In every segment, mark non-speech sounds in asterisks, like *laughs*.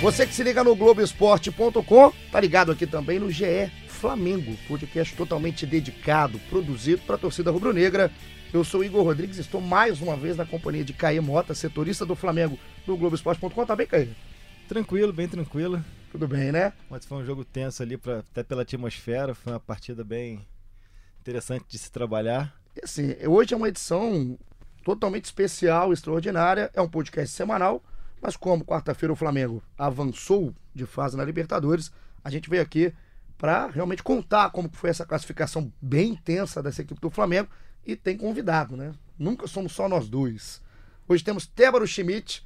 Você que se liga no Globoesporte.com, tá ligado aqui também no GE Flamengo, podcast totalmente dedicado, produzido para a torcida rubro-negra. Eu sou Igor Rodrigues, estou mais uma vez na companhia de Caê Mota, setorista do Flamengo do Globoesporte.com. Tá bem, Caê? Tranquilo, bem tranquilo. Tudo bem, né? Mas foi um jogo tenso ali, pra, até pela atmosfera, foi uma partida bem interessante de se trabalhar. E assim, hoje é uma edição totalmente especial, extraordinária, é um podcast semanal mas como quarta-feira o Flamengo avançou de fase na Libertadores, a gente veio aqui para realmente contar como foi essa classificação bem intensa dessa equipe do Flamengo e tem convidado, né? Nunca somos só nós dois. Hoje temos Tébaro Schmidt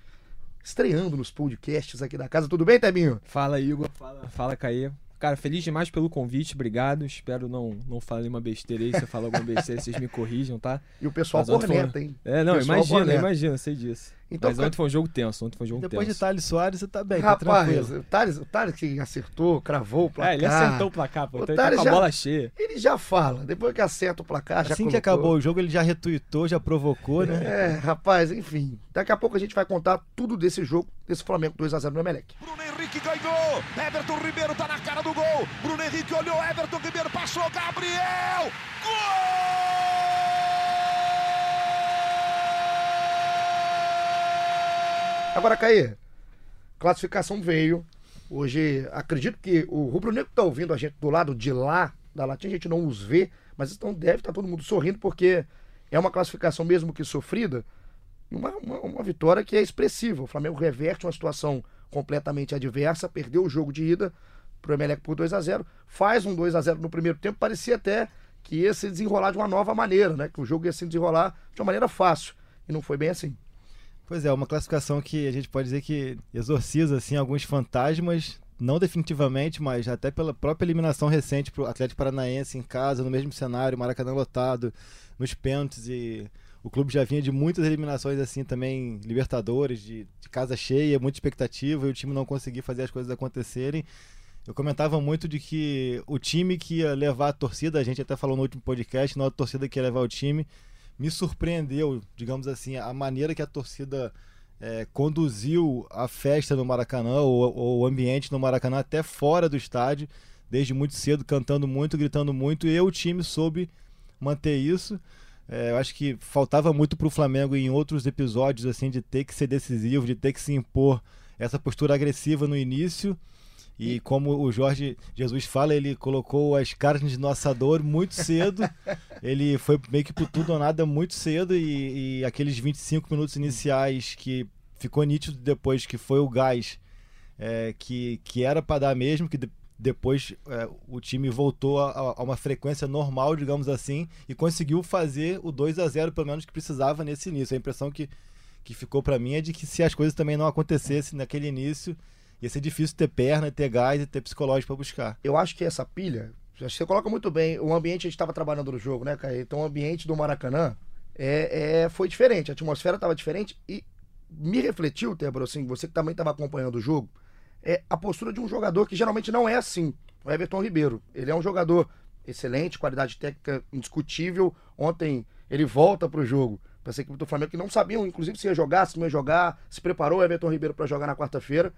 estreando nos podcasts aqui da casa. Tudo bem, Tebinho? Fala, Igor. Fala, fala Caê. Cara, feliz demais pelo convite, obrigado. Espero não, não falar nenhuma besteira aí. Se eu falar alguma besteira, vocês me corrijam, tá? E o pessoal corneta, hein? É, não, imagina, imagina, sei disso. Então, Mas ontem foi um jogo tenso, ontem foi um jogo Depois tenso. de Thales Soares, você tá bem, Rapaz, tá tranquilo. O Thales, o Thales que acertou, cravou o placar. É, ele acertou o placar, pô. O então ele tá com a já, bola cheia. Ele já fala, depois que acerta o placar, já Assim que acabou o jogo, ele já retuitou, já provocou, né? É, rapaz, enfim. Daqui a pouco a gente vai contar tudo desse jogo, desse Flamengo 2x0 no Emelec. Bruno Henrique ganhou, Everton Ribeiro tá na cara do gol. Bruno Henrique olhou, Everton Ribeiro passou, Gabriel! Gol! Agora, Caí, classificação veio. Hoje, acredito que o Rubro Negro está ouvindo a gente do lado de lá da Latina, a gente não os vê, mas então deve estar tá todo mundo sorrindo, porque é uma classificação, mesmo que sofrida, uma, uma, uma, vitória que é expressiva. O Flamengo reverte uma situação completamente adversa, perdeu o jogo de ida para o Emelec por 2 a 0 faz um 2 a 0 no primeiro tempo, parecia até que ia se desenrolar de uma nova maneira, né? Que o jogo ia se desenrolar de uma maneira fácil. E não foi bem assim. Pois é, uma classificação que a gente pode dizer que exorciza assim alguns fantasmas, não definitivamente, mas até pela própria eliminação recente para o Atlético Paranaense em casa, no mesmo cenário, Maracanã lotado, nos pênaltis e o clube já vinha de muitas eliminações assim também, Libertadores, de, de casa cheia, muita expectativa e o time não conseguia fazer as coisas acontecerem. Eu comentava muito de que o time que ia levar a torcida, a gente até falou no último podcast, não a torcida que ia levar o time, me surpreendeu, digamos assim, a maneira que a torcida é, conduziu a festa no Maracanã, ou, o ambiente no Maracanã, até fora do estádio, desde muito cedo, cantando muito, gritando muito, e o time soube manter isso. É, eu acho que faltava muito para o Flamengo em outros episódios, assim, de ter que ser decisivo, de ter que se impor essa postura agressiva no início. E como o Jorge Jesus fala, ele colocou as carnes no assador muito cedo. *laughs* ele foi meio que por tudo ou nada muito cedo. E, e aqueles 25 minutos iniciais que ficou nítido depois que foi o gás é, que, que era para dar mesmo, que de, depois é, o time voltou a, a, uma frequência normal, digamos assim, e conseguiu fazer o 2 a 0 pelo menos que precisava nesse início. A impressão que, que ficou para mim é de que se as coisas também não acontecessem naquele início ia ser difícil ter perna, ter gás e ter psicológico para buscar. Eu acho que essa pilha, você coloca muito bem, o ambiente a gente estava trabalhando no jogo, né, Caio? Então o ambiente do Maracanã é, é foi diferente, a atmosfera estava diferente e me refletiu, Tebro, assim, você que também estava acompanhando o jogo, é a postura de um jogador que geralmente não é assim, o Everton Ribeiro. Ele é um jogador excelente, qualidade técnica indiscutível. Ontem ele volta para o jogo para essa equipe do Flamengo que não sabiam, inclusive, se ia jogar, se não ia jogar, se preparou o Everton Ribeiro para jogar na quarta-feira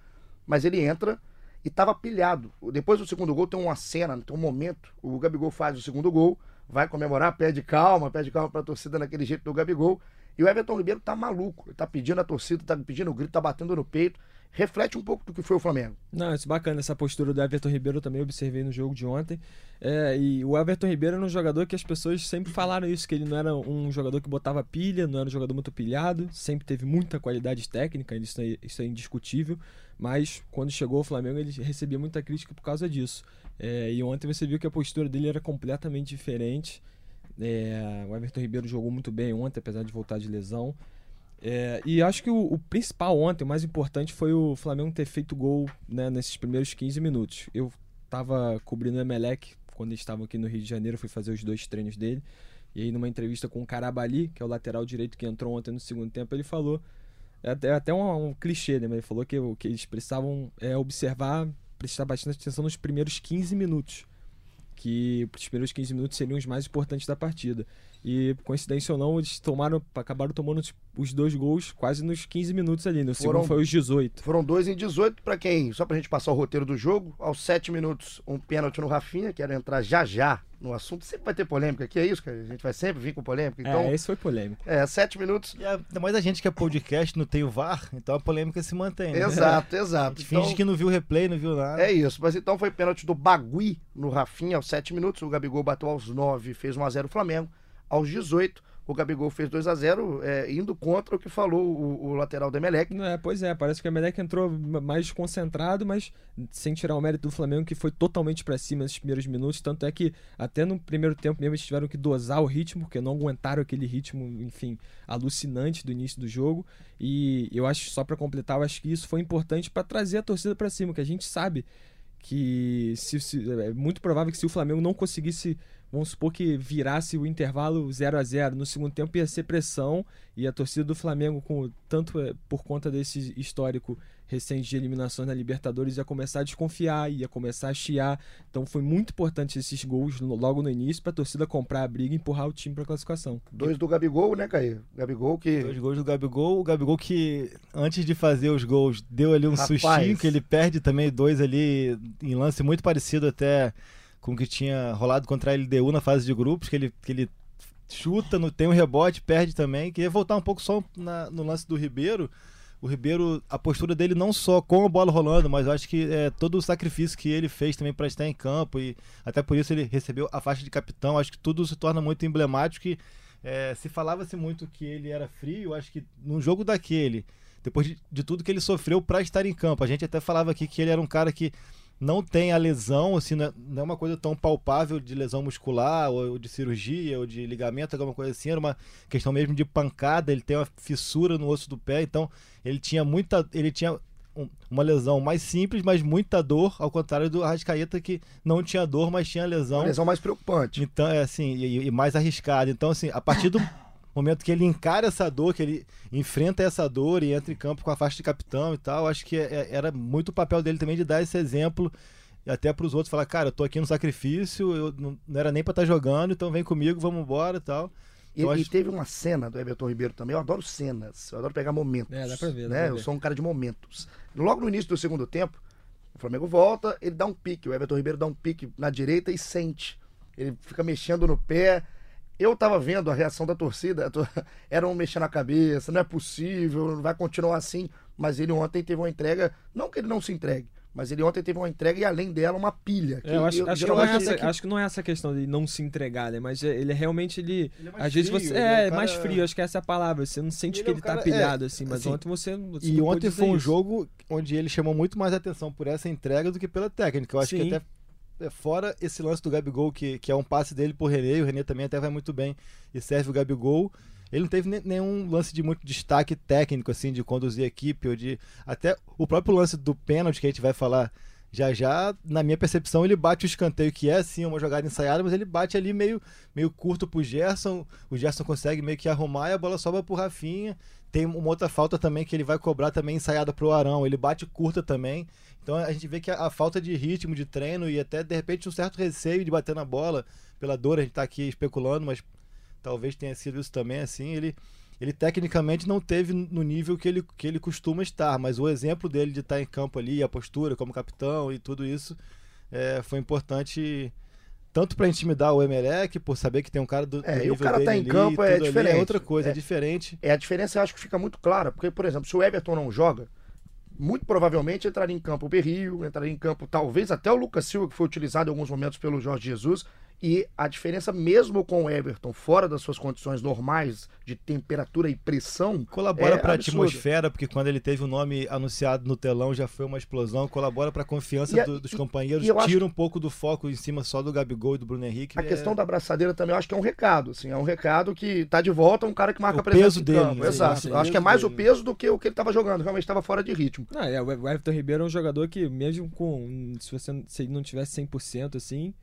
mas ele entra e estava pilhado. Depois do segundo gol tem uma cena, tem um momento, o Gabigol faz o segundo gol, vai comemorar, pede calma, pede calma para a torcida naquele jeito do Gabigol, e o Everton Ribeiro tá maluco, ele tá pedindo a torcida, tá pedindo o grito, tá batendo no peito. Reflete um pouco do que foi o Flamengo. Não, isso é bacana, essa postura do Everton Ribeiro eu também observei no jogo de ontem. É, e o Everton Ribeiro era um jogador que as pessoas sempre falaram isso, que ele não era um jogador que botava pilha, não era um jogador muito pilhado, sempre teve muita qualidade técnica, isso é, isso é indiscutível, mas quando chegou ao Flamengo ele recebia muita crítica por causa disso. É, e ontem você viu que a postura dele era completamente diferente. É, o Everton Ribeiro jogou muito bem ontem, apesar de voltar de lesão. É, e acho que o, o, principal ontem, o mais importante, foi o Flamengo ter feito gol né, nesses primeiros 15 minutos. Eu estava cobrindo o Emelec quando eles estavam aqui no Rio de Janeiro, fui fazer os dois treinos dele. E aí, numa entrevista com o Carabali, que é o lateral direito que entrou ontem no segundo tempo, ele falou. É até, é um, um, clichê, né? Mas ele falou que, que eles precisavam é, observar, prestar bastante atenção nos primeiros 15 minutos. Que os primeiros 15 minutos seriam os mais importantes da partida. E, coincidência ou não, eles tomaram, acabaram tomando os- os dois gols quase nos 15 minutos ali. No Foram- segundo foi os 18. Foram dois em 18 pra quem? Só pra gente passar o roteiro do jogo. Aos 7 minutos, um pênalti no Rafinha. Quero entrar já já no assunto. Sempre vai ter polêmica aqui, é isso, cara? A gente vai sempre vir com polêmica. Então, é, esse foi polêmico. é, 7 minutos. E a- ainda mais a gente que é podcast, não tem o VAR, então a polêmica se mantém. Né? Exato, *laughs* A exato. finge Então, que não viu o replay, não viu nada. É isso, mas então foi pênalti do Bagui no Rafinha aos 7 minutos. O Gabigol bateu aos 9, fez 1x0 o Flamengo. Aos 18, o Gabigol fez 2x0, é, indo contra o que falou o, o lateral do Emelec. É, pois é, parece que o Emelec entrou ma- mais concentrado, mas sem tirar o mérito do Flamengo, que foi totalmente pra cima nesses primeiros minutos. Tanto é que até no primeiro tempo mesmo eles tiveram que dosar o ritmo, porque não aguentaram aquele ritmo, enfim, alucinante do início do jogo. E eu acho, só pra completar, eu acho que isso foi importante pra trazer a torcida pra cima, que a gente sabe que se, se- é muito provável que se o Flamengo não conseguisse, vamos supor que virasse o intervalo 0 a 0 no segundo tempo ia ser pressão e a torcida do Flamengo com tanto é, por conta desse histórico recente de eliminações na Libertadores ia começar a desconfiar, ia começar a chiar. Então foi muito importante esses gols no- logo no início pra torcida comprar a briga e empurrar o time pra classificação. Dois do Gabigol, né, Caí? Gabigol que. Dois gols do Gabigol. O Gabigol que, antes de fazer os gols, deu ali um Rapaz. sustinho, que ele perde também dois ali em lance muito parecido até com o que tinha rolado contra a LDU na fase de grupos, que ele, que ele chuta, no, tem um rebote, perde também. Queria voltar um pouco só na- no lance do Ribeiro. O Ribeiro, a postura dele não só com a bola rolando, mas acho que é, todo o sacrifício que ele fez também para estar em campo e até por isso ele recebeu a faixa de capitão. Acho que tudo se torna muito emblemático e é, se falava-se muito que ele era frio, acho que num jogo daquele, depois de, de tudo que ele sofreu para estar em campo, a gente até falava aqui que ele era um cara que não tem a lesão, assim, não é, não é uma coisa tão palpável de lesão muscular, ou de cirurgia, ou de ligamento, alguma coisa assim, era uma questão mesmo de pancada, ele tem uma fissura no osso do pé, então ele tinha muita. Ele tinha um- uma lesão mais simples, mas muita dor, ao contrário do Arrascaeta que não tinha dor, mas tinha lesão. Uma lesão mais preocupante. Então, é assim, e, e mais arriscado. Então, assim, a partir do momento que ele encara essa dor, que ele enfrenta essa dor e entra em campo com a faixa de capitão e tal, acho que é- era muito o papel dele também de dar esse exemplo e até para os outros falar, cara, eu tô aqui no sacrifício, eu não, não era nem para estar jogando, então vem comigo, vamos embora e tal. E, Eu e acho- teve uma cena do Everton Ribeiro também. Eu adoro cenas, eu adoro pegar momentos. É, dá pra ver, dá né? pra Eu ver. sou um cara de momentos. Logo no início do segundo tempo, o Flamengo volta, ele dá um pique. O Everton Ribeiro dá um pique na direita e sente. Ele fica mexendo no pé. Eu tava vendo a reação da torcida, *laughs* era um mexendo a cabeça, não é possível, não vai continuar assim. Mas ele ontem teve uma entrega, não que ele não se entregue, mas ele ontem teve uma entrega e além dela uma pilha. que É, eu acho, acho, que não geralmente é essa, até que- acho que não é essa questão de não se entregar, né? Mas é- ele é realmente, ele. Ele é mais às vezes você. é É, cara- mais frio, acho que essa é a palavra. Você não sente Ele que ele cara- tá pilhado, é, assim, mas assim, ontem você. você E ontem foi um isso. jogo onde ele chamou muito mais atenção por essa entrega do que pela técnica. Eu acho Sim. que até fora esse lance do Gabigol, que, que é um passe dele pro René, o René também até vai muito bem e serve o Gabigol. Ele não teve ne- nenhum lance de muito destaque técnico, assim, de conduzir a equipe, ou de. Até o próprio lance do pênalti que a gente vai falar já já, na minha percepção, ele bate o escanteio, que é sim uma jogada ensaiada, mas ele bate ali meio, meio curto pro Gerson. O Gerson consegue meio que arrumar e a bola sobra pro Rafinha. Tem uma outra falta também que ele vai cobrar também ensaiada pro Arão. Ele bate curta também. Então a gente vê que a, a falta de ritmo, de treino e até de repente um certo receio de bater na bola pela dor, a gente tá aqui especulando, mas talvez tenha sido isso também, assim, ele ele tecnicamente não teve no nível que ele, que ele costuma estar, mas o exemplo dele de estar em campo ali, a postura como capitão e tudo isso é, foi importante tanto para intimidar o Emelec, por saber que tem um cara do, É, e o nível cara dele tá em ali, campo, é ali, diferente. é outra coisa, é, É. diferente. É, a diferença eu acho que fica muito clara, porque, por exemplo, se o Everton não joga, muito provavelmente entraria em campo o Berrio, entraria em campo talvez até o Lucas Silva, que foi utilizado em alguns momentos pelo Jorge Jesus, e a diferença mesmo com o Everton, fora das suas condições normais de temperatura e pressão, Colabora é para a atmosfera, porque quando ele teve o nome anunciado no telão já foi uma explosão. Colabora para a confiança E do- dos e- companheiros, e eu acho- tira um pouco do foco em cima só do Gabigol e do Bruno Henrique. A é- questão da abraçadeira também eu acho que é um recado, assim, é um recado que tá de volta um cara que marca O presença peso dele, campo. né? Exato. Sim, Eu acho que é mais o dele. peso do que o que ele tava jogando, realmente estava fora de ritmo. Não, é, o Everton Ribeiro é um jogador que, mesmo com. Se, você, se ele não tivesse 100%, assim,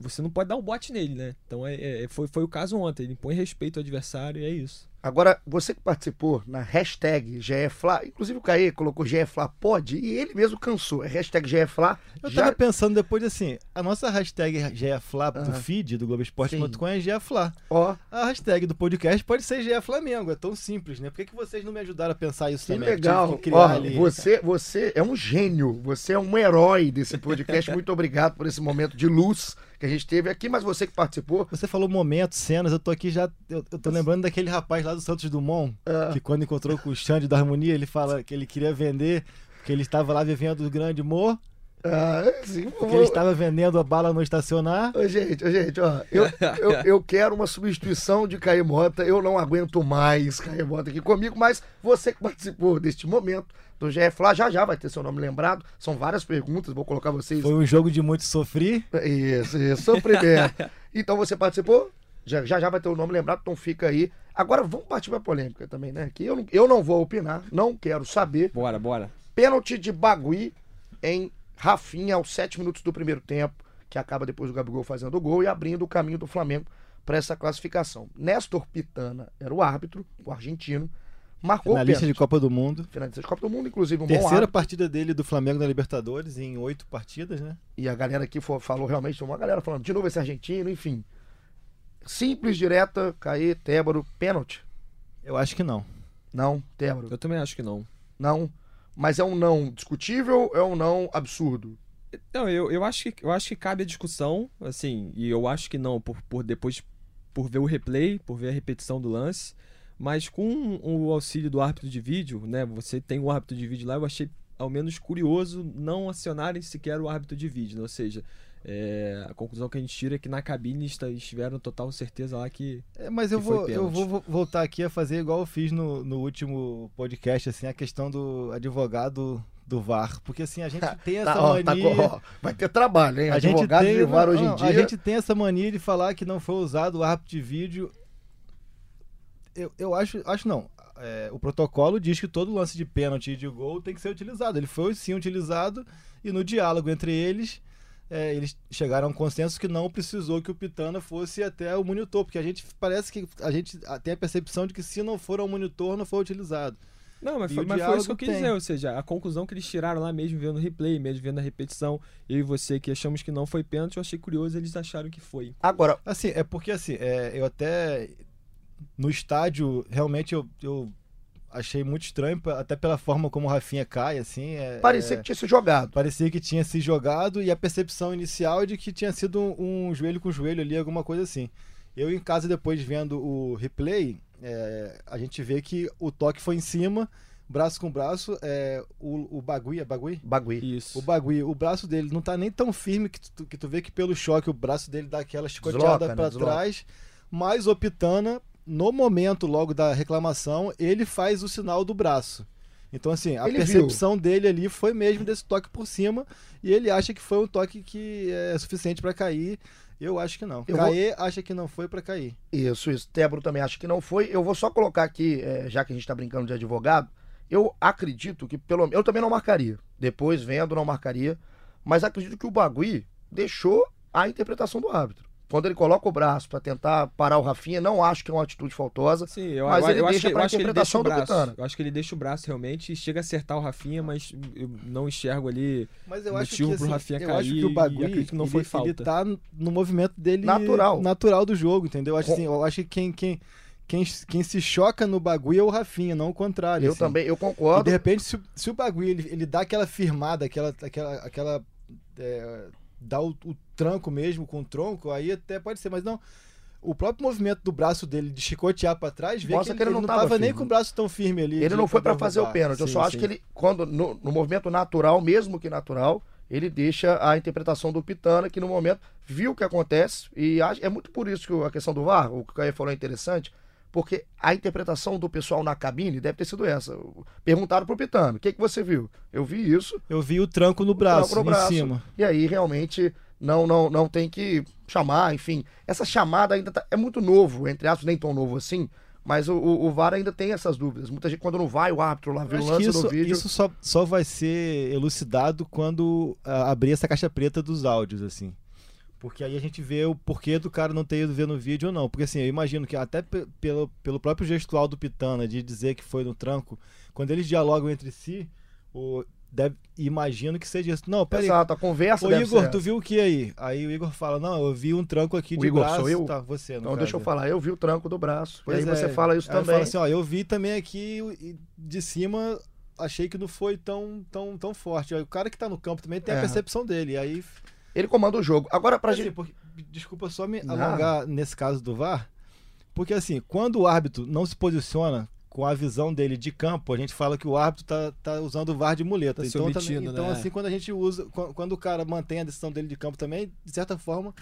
você não pode dar um bote nele, né? Então é, é- foi, foi o caso ontem. Ele impõe respeito ao adversário e é isso. Agora, você que participou na hashtag GFLA, inclusive o Caê colocou GFLA pode, e ele mesmo cansou. É hashtag GFLA. Eu já... tava pensando depois assim, a nossa hashtag GFLA do feed do Globoesporte.com é GFLA. Ó, A hashtag do podcast pode ser GE Flamengo, é tão simples, né? Por que, que vocês não me ajudaram a pensar isso que também? Legal. que Ó, ali. você, você é um gênio, você é um herói desse podcast. Muito obrigado por esse momento de luz que a gente teve aqui, mas você que participou. Você falou momentos, cenas, eu tô aqui já. Eu, eu tô lembrando daquele rapaz lá do Santos Dumont, Ah. que quando encontrou com o Xande da Harmonia, ele fala que ele queria vender, que ele estava lá vivendo o grande humor, Ah, assim, que ele estava vendendo a bala no estacionar. Ô, gente, ô, gente, ó, eu, eu, *laughs* eu quero uma substituição de Caio Mota. Eu não aguento mais Caio Mota aqui comigo, mas você que participou deste momento do GF lá, já já vai ter seu nome lembrado. São várias perguntas, vou colocar vocês. Foi um jogo de muito sofrer. Isso, isso, sofrimento. *laughs* então você participou? Já, já já vai ter o nome lembrado, então fica aí. Agora vamos partir pra polêmica também, né? Que eu, não- eu não vou opinar, não quero saber. Bora, bora. Pênalti de Bagui em Rafinha aos 7 minutos do primeiro tempo, que acaba depois do Gabigol fazendo o gol e abrindo o caminho do Flamengo para essa classificação. Néstor Pitana era o árbitro, o argentino, marcou o Finalista pênalti. de Copa do Mundo. Finalista de Copa do Mundo, inclusive um bom Terceira árbitro. partida dele do Flamengo na Libertadores, em oito partidas, né? E a galera aqui falou realmente, uma galera falando de novo esse argentino, enfim. Simples, direta, Caê, Tébaro, pênalti. Eu acho que não. Não, Tébaro, Eu também acho que não. não. Mas é um não discutível, é um não absurdo. Não, eu, eu, acho que, eu acho que cabe a discussão, assim, e eu acho que não, por, por depois, por ver o replay, por ver a repetição do lance, mas com o auxílio do árbitro de vídeo, né, você tem o árbitro de vídeo lá, eu achei ao menos curioso não acionarem sequer o árbitro de vídeo, né, ou seja, é, a conclusão que a gente tira é que na cabine estiveram total certeza lá que É, mas eu Que vou, eu vou vo- voltar aqui a fazer igual eu fiz no, no último podcast, assim, a questão do advogado do VAR. Porque assim, a gente *laughs* tem essa Tá, ó, tá mania. co- ó, vai ter trabalho, hein? a gente Advogado tem, de VAR hoje em não, dia. A gente tem essa mania de falar que não foi usado o árbitro de vídeo. Eu, eu acho, acho não. É, o protocolo diz que todo lance de pênalti e de gol tem que ser utilizado. Ele foi sim utilizado e no diálogo entre eles, é, eles chegaram a um consenso que não precisou que o Pitana fosse até o monitor, porque a gente parece que a gente tem a percepção de que se não for ao monitor, não foi utilizado. Não, mas foi, o mas foi isso que eu quis tem. dizer, ou seja, a conclusão que eles tiraram lá mesmo vendo o replay, mesmo vendo a repetição, eu e você que achamos que não foi pênalti, eu achei curioso, eles acharam que foi. Agora, Assim, é porque assim, é, eu até no estádio realmente eu, eu achei muito estranho, até pela forma como o Rafinha cai, assim. é- parecia é, que tinha se jogado. parecia que tinha se jogado e a percepção inicial é de que tinha sido um, um joelho com joelho ali, alguma coisa assim. Eu em casa depois vendo o replay, é, a gente vê que o toque foi em cima, braço com braço, é, o, o bagui, é bagui? Bagui. Isso. O bagulho, o braço dele não tá nem tão firme que tu, que tu vê que pelo choque o braço dele dá aquela chicoteada Desloca, né? trás. Mas o Pitana, no momento logo da reclamação, ele faz o sinal do braço. Então, assim, a Ele percepção dele ali foi mesmo desse toque por cima e ele acha que foi um toque que é suficiente pra cair. Eu acho que não. Eu vou- Cair acha que não foi pra cair. Isso, isso. Tébaro também acho que não foi. Eu vou só colocar aqui, é, já que a gente tá brincando de advogado, eu acredito que pelo Eu também não marcaria. Depois vendo, não marcaria. Mas acredito que o Bagui deixou a interpretação do árbitro. Quando ele coloca o braço pra tentar parar o Rafinha, não acho que é uma atitude faltosa. Sim, eu, Mas eu, ele eu acho deixa eu ele deixa interpretação o do braço. Pitana. Eu acho que ele deixa o braço realmente e chega a acertar o Rafinha, mas eu não enxergo ali. Mas eu Motivo acho que, pro assim, Rafinha eu cair acho que o e Bagui acredito que não ele, foi ele falta. tá no movimento dele Natural. natural do jogo, entendeu? Eu acho, assim, eu acho que quem, quem, quem, quem se choca no Bagui é o Rafinha, não o contrário. Eu assim. também, eu E concordo. de repente, se, o- se o Bagui ele, ele dá aquela firmada, aquela. aquela, aquela é, dá o, o tranco mesmo com o tronco, aí até pode ser, mas não. O próprio movimento do braço dele de chicotear pra trás, vê Mostra que que ele ele, não não tava tava nem com o braço tão firme ali. Ele não foi pra poder fazer o pênalti. Eu Sim, só acho sim. que ele, quando no, no movimento natural, mesmo que natural, ele deixa a interpretação do Pitana, que no momento viu o que acontece. E acho- é muito por isso que a questão do VAR, o que o Caio falou é interessante, porque a interpretação do pessoal na cabine deve ter sido essa. Perguntaram pro Pitana: o que, que você viu? Eu vi isso, Eu vi o tranco no braço, tranco no braço. em cima. e aí realmente não, não, não tem que chamar, enfim. Essa chamada ainda tá- é muito novo, entre aspas, nem tão novo assim. Mas o, o, o VAR ainda tem essas dúvidas. Muita gente, quando não vai, o árbitro lá vê Eu o lance isso, do vídeo. isso só, só vai ser elucidado quando ah, abrir essa caixa preta dos áudios, assim. Porque aí a gente vê o porquê do cara não ter ido ver no vídeo ou não. Porque assim, eu imagino que até pe- pelo, pelo próprio gestual do Pitana de dizer que foi no tranco, quando eles dialogam entre si, o, deve, imagino que seja isso. Não, peraí. Exato, a conversa Ô Igor, ser tu viu o que aí? Aí o Igor fala, não, eu vi um tranco aqui O de Igor, braço. sou eu? Tá, você, no Então caso. deixa eu falar, eu vi o tranco do braço. Pois e aí é. você fala isso Aí também. assim, ó, eu vi também aqui de cima achei que não foi tão, tão, tão forte. O cara que tá no campo também tem a É. percepção dele. Aí Ele comanda o jogo. Agora, pra Assim, gente. porque- desculpa só me alongar nesse caso do VAR, porque assim, quando o árbitro não se posiciona com a visão dele de campo, a gente fala que o árbitro tá, tá usando o VAR de muleta. Tá então, também- então né? assim, quando a gente usa, quan- quando o cara mantém a decisão dele de campo também, de certa forma,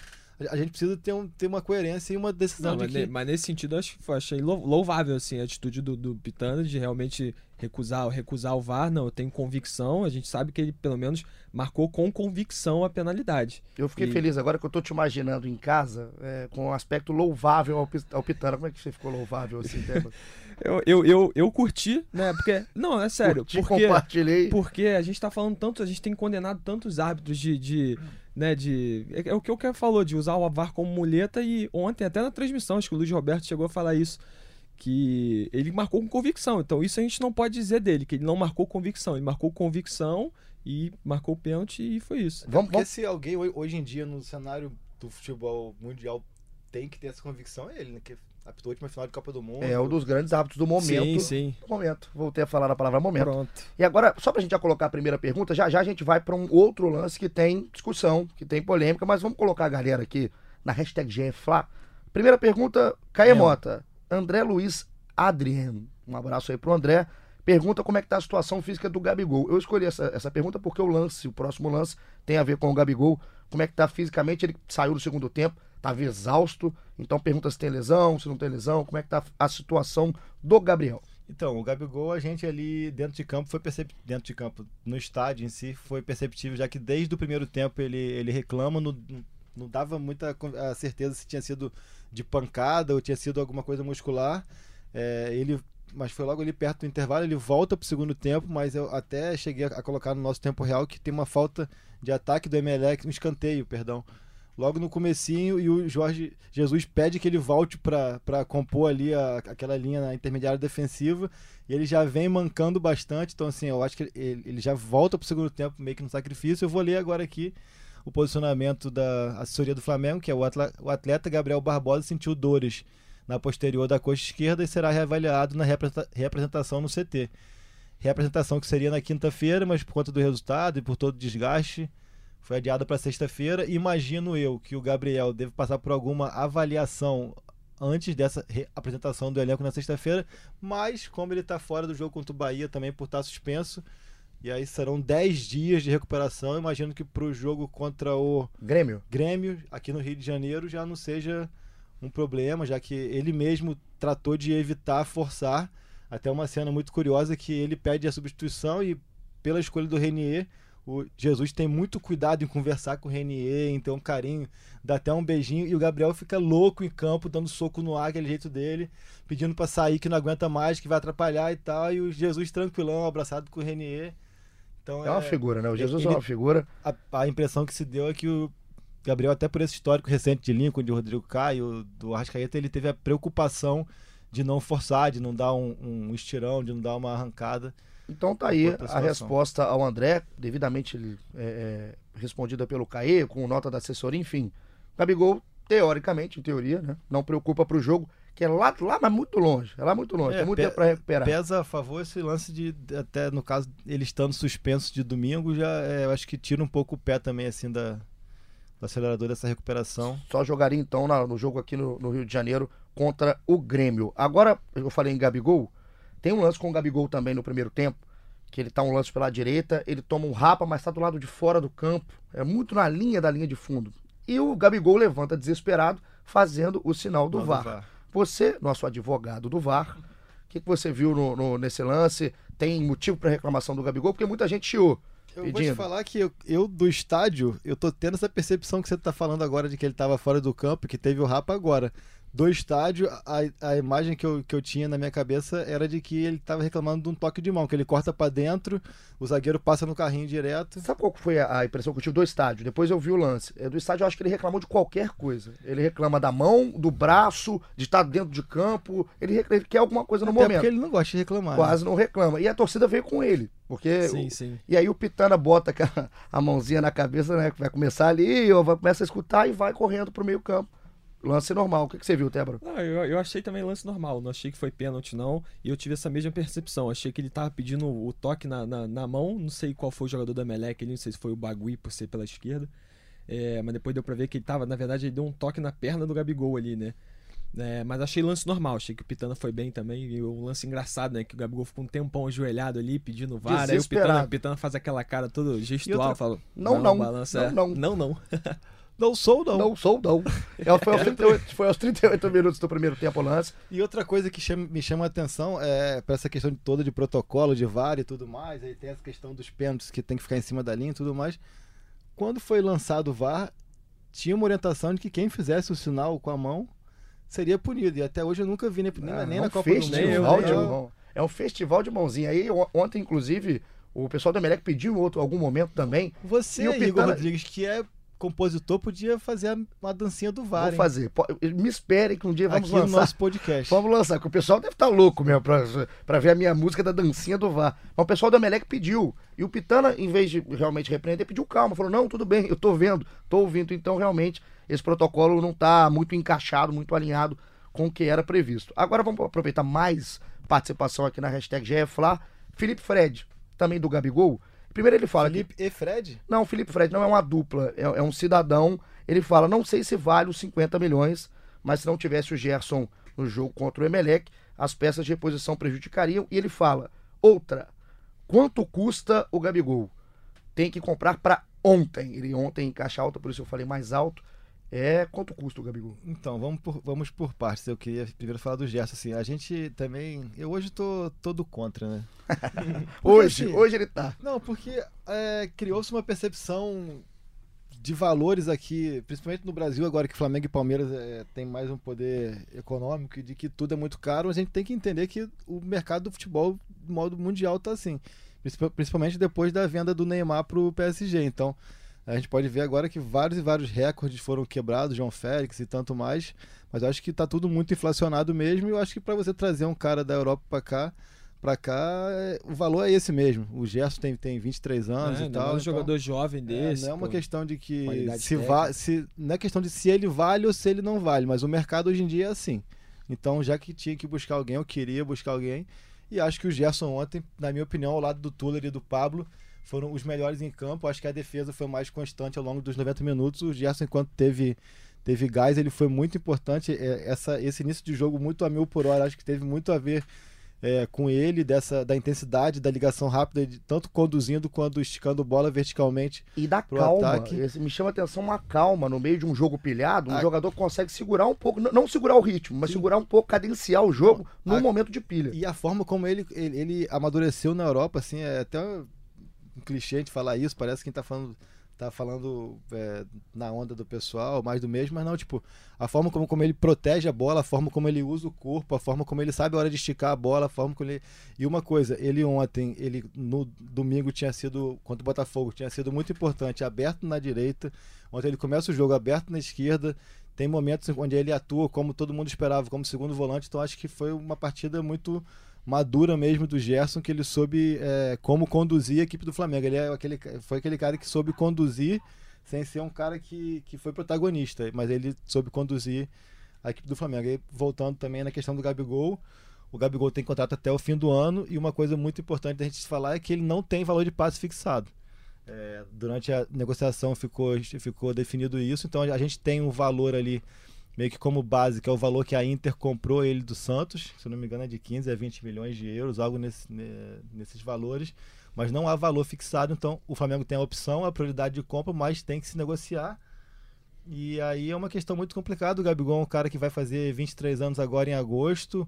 a- gente precisa ter, um, ter uma coerência e uma decisão Não, de mas, que... mas nesse sentido eu acho, eu achei lou- louvável assim, a atitude do, do Pitana de realmente recusar, recusar o VAR. Não, eu tenho convicção. A gente sabe que ele pelo menos marcou com convicção a penalidade. Eu fiquei E- feliz agora que eu tô te imaginando em casa é, com um aspecto louvável ao, ao Pitana. Como é que você ficou louvável assim, *laughs* Débora? Eu, eu, eu, eu curti, né? Porque. Não, é sério. Curti, porque, compartilhei. porque a gente tá falando tanto, a gente tem condenado tantos árbitros de. de né, de. É, é o que o Kev falou, de usar o VAR como muleta e ontem, até na transmissão, acho que o Luiz Roberto chegou a falar isso. Que ele marcou com convicção. Então, isso a gente não pode dizer dele, que ele não marcou convicção. Ele marcou convicção e marcou o pênalti e foi isso. Vamos, Porque vamos, se alguém ho- hoje em dia no cenário do futebol mundial tem que ter essa convicção, é ele, né? Que apitou a última final de Copa do Mundo. é um dos grandes hábitos do momento. Sim, sim. Do momento. Voltei a falar a palavra momento. Pronto. E agora, só pra gente já colocar a primeira pergunta, já já a gente vai pra um outro lance que tem discussão, que tem polêmica, mas vamos colocar a galera aqui na hashtag GFLA. Primeira pergunta, Caê Mesmo. Mota. André Luiz Adrien. Um abraço aí pro André. Pergunta como é que tá a situação física do Gabigol. Eu escolhi essa, essa pergunta porque o lance, o próximo lance, tem a ver com o Gabigol. Como é que tá fisicamente? Ele saiu no segundo tempo, tava exausto. Então pergunta se tem lesão, se não tem lesão, como é que tá a situação do Gabriel. Então, o Gabigol, a gente ali dentro de campo foi perceptível, dentro de campo, no estádio em si, foi perceptível, já que desde o primeiro tempo ele, ele reclama, não, dava muita certeza se tinha sido de pancada ou tinha sido alguma coisa muscular. É, ele, mas foi logo ali perto do intervalo, ele volta pro segundo tempo, mas eu até cheguei a colocar no nosso tempo real que tem uma falta de ataque do Emelec, um escanteio, perdão. Logo no comecinho e o Jorge Jesus pede que ele volte para compor ali a- aquela linha na intermediária defensiva e ele já vem mancando bastante, então assim, eu acho que ele, ele já volta pro segundo tempo meio que no sacrifício. Eu vou ler agora aqui o posicionamento da assessoria do Flamengo, que é o o atleta Gabriel Barbosa sentiu dores na posterior da coxa esquerda e será reavaliado na representa- representação no CT. Reapresentação que seria na quinta-feira, mas por conta do resultado e por todo o desgaste, foi adiada para sexta-feira. Imagino eu que o Gabriel deve passar por alguma avaliação antes dessa re- apresentação do elenco na sexta-feira, mas como ele está fora do jogo contra o Bahia também por estar suspenso, e aí serão 10 dias de recuperação, imagino que para o jogo contra o Grêmio. Grêmio aqui no Rio de Janeiro já não seja um problema, já que ele mesmo tratou de evitar forçar. Até uma cena muito curiosa que ele pede a substituição e pela escolha do Renier, o Jesus tem muito cuidado em conversar com o Renier, em ter um carinho, dá até um beijinho e o Gabriel fica louco em campo, dando soco no ar, aquele jeito dele, pedindo para sair que não aguenta mais, que vai atrapalhar e tal, e o Jesus tranquilão, abraçado com o Renier. Então É uma figura, né? O Jesus ele- é uma figura. a, a impressão que se deu é que o Gabriel, até por esse histórico recente de Lincoln, de Rodrigo Caio, do Arrascaeta, ele teve a preocupação de não forçar, de não dar um, um estirão, de não dar uma arrancada. Então tá aí a resposta ao André, devidamente é, é, respondida pelo Caê, com nota da assessoria, enfim. Gabigol, teoricamente, em teoria, né? Não preocupa pro jogo, que é lá, lá mas muito longe. É lá muito longe, É, tem muito tempo pra recuperar. Pesa a favor esse lance de, de- até no caso, ele estando suspenso de domingo, já é, eu acho que tira um pouco o pé também, assim, da, do acelerador dessa recuperação. Só jogaria então na- no jogo aqui no, no Rio de Janeiro contra o Grêmio. Agora, eu falei em Gabigol, tem um lance com o Gabigol também no primeiro tempo, que ele tá um lance pela direita, ele toma um rapa, mas tá do lado de fora do campo, é muito na linha da linha de fundo. E o Gabigol levanta desesperado, fazendo o sinal do VAR. VAR. Você, nosso advogado do VAR, o que, que você viu no- no- nesse lance? Tem motivo para reclamação do Gabigol? Porque muita gente chiou. Eu vou te falar que eu, eu, do estádio, eu tô tendo essa percepção que você tá falando agora de que ele tava fora do campo, que teve o rapa agora. Do estádio, a, a imagem que eu, que eu tinha na minha cabeça era de que ele estava reclamando de um toque de mão, que ele corta para dentro, o zagueiro passa no carrinho direto. Sabe qual foi a a impressão que eu tive do estádio? Depois eu vi o lance. É, Do estádio eu acho que ele reclamou de qualquer coisa. Ele reclama da mão, do braço, de estar dentro de campo. Ele, ele quer alguma coisa no Até momento. porque ele não gosta de reclamar. né? Quase não reclama. E a torcida veio com ele. Porque Sim, o- sim. E aí o Pitana bota a mãozinha na cabeça, né? Que vai começar ali, ou vai, começa a escutar e vai correndo pro meio campo. Lance normal. O que, que você viu, Tebro? Não, eu, eu achei também lance normal, não achei que foi pênalti não, e eu tive essa mesma percepção, achei que ele tava pedindo o toque na, na, na mão, não sei qual foi o jogador da Melec, ali, não sei se foi o Bagui por ser pela esquerda, é, mas depois deu pra ver que ele tava, na verdade ele deu um toque na perna do Gabigol ali, né, É, mas achei lance normal, achei que o Pitana foi bem também, e um lance engraçado, né, que o Gabigol ficou um tempão ajoelhado ali, pedindo VAR, aí o Pitana, o Pitana faz aquela cara todo gestual, outra- fala, Não, não, balança, não, não. não, não. *laughs* Não sou, não. Não sou, não. É, foi, aos *laughs* 38, foi aos 38 minutos do primeiro tempo o lance. E outra coisa que chama- me chama a atenção é para essa questão de toda de protocolo, de VAR e tudo mais, aí tem essa questão dos pênaltis que tem que ficar em cima da linha e tudo mais. Quando foi lançado o VAR, tinha uma orientação de que quem fizesse o sinal com a mão seria punido. E até hoje eu nunca vi nem, nem, Ah, nem é na Copa do Mundo. Nem eu, nem. É um festival de mãozinha. Aí on- ontem, inclusive, o pessoal da Melec pediu em outro, algum momento também. Você, E o Igor Pitana- Rodrigues, que é compositor, podia fazer uma dancinha do VAR. Vou hein? fazer. Me esperem que um dia vamos Aqui no lançar. nosso podcast. Vamos lançar, que o pessoal deve estar louco mesmo pra, pra ver a minha música da dancinha do VAR. Mas o pessoal da Melec pediu. E o Pitana, em vez de realmente repreender, pediu calma. Falou: não, tudo bem, eu tô vendo, tô ouvindo. Então, realmente, esse protocolo não tá muito encaixado, muito alinhado com o que era previsto. Agora vamos aproveitar mais participação aqui na hashtag GFLA. Felipe Fred, também do Gabigol. Primeiro ele fala que Felipe e Fred? não, Felipe Fred não é uma dupla, é, é um cidadão. Ele fala: não sei se vale os 50 milhões, mas se não tivesse o Gerson no jogo contra o Emelec, as peças de reposição prejudicariam. E ele fala: outra, quanto custa o Gabigol? Tem que comprar para ontem. Ele ontem em caixa alta, por isso eu falei mais alto. É quanto custa o Gabigol? Então, vamos por, vamos por partes. Eu queria primeiro falar do Gerson. Assim, a gente também. Eu hoje tô todo contra, né? *laughs* Hoje, assim, hoje ele tá. Não, porque é, criou-se uma percepção de valores aqui, principalmente no Brasil, agora que Flamengo e Palmeiras é, tem mais um poder econômico e de que tudo é muito caro, a gente tem que entender que o mercado do futebol, de modo mundial, tá assim. Principal- Principalmente depois da venda do Neymar pro PSG. Então, a gente pode ver agora que vários e vários recordes foram quebrados, João Félix e tanto mais. Mas eu acho que tá tudo muito inflacionado mesmo. E eu acho que para você trazer um cara da Europa para cá, para cá, é- o valor é esse mesmo. O Gerson tem, tem 23 anos É, e tal. mais um então- jogador jovem é, desse. não é uma pô. questão de que se va se não é questão de se ele vale ou se ele não vale, mas o mercado hoje em dia é assim. Então, já que tinha que buscar alguém, eu queria buscar alguém. E acho que o Gerson ontem, na minha opinião, ao lado do Tuller e do Pablo, foram os melhores em campo. Acho que a defesa foi mais constante ao longo dos 90 minutos. O Gerson, enquanto teve teve gás, ele foi muito importante. É, Essa, esse início de jogo muito a mil por hora, acho que teve muito a ver é, com ele, dessa, da intensidade, da ligação rápida, de tanto conduzindo quanto esticando bola verticalmente E da calma. ataque. Esse, me chama a atenção uma calma no meio de um jogo pilhado. Um A- jogador consegue segurar um pouco, não segurar o ritmo, mas Sim. segurar um pouco, cadenciar o jogo num A- momento de pilha. E a forma como ele, ele, ele amadureceu na Europa, assim, é até um clichê de falar isso, parece que quem tá falando, tá falando é, na onda do pessoal, mais do mesmo, mas não, tipo, a forma como, como ele protege a bola, a forma como ele usa o corpo, a forma como ele sabe a hora de esticar a bola, a forma como ele. E uma coisa, ele ontem, ele no domingo tinha sido, contra o Botafogo, tinha sido muito importante, aberto na direita. Ontem ele começa o jogo aberto na esquerda. Tem momentos onde ele atua como todo mundo esperava, como segundo volante, então acho que foi uma partida muito madura mesmo do Gerson, que ele soube é, como conduzir a equipe do Flamengo. Ele é aquele, foi aquele cara que soube conduzir sem ser um cara que, que foi protagonista, mas ele soube conduzir a equipe do Flamengo. E voltando também na questão do Gabigol, o Gabigol tem contrato até o fim do ano e uma coisa muito importante da gente falar é que ele não tem valor de passe fixado. É, durante a negociação ficou, ficou definido isso, então a gente tem um valor ali meio que como base, que é o valor que a Inter comprou ele do Santos, se não me engano é de 15 a 20 milhões de euros, algo nesse, ne- nesses valores, mas não há valor fixado, então o Flamengo tem a opção, a prioridade de compra, mas tem que se negociar. E aí é uma questão muito complicada. O Gabigol é um cara que vai fazer 23 anos agora em agosto.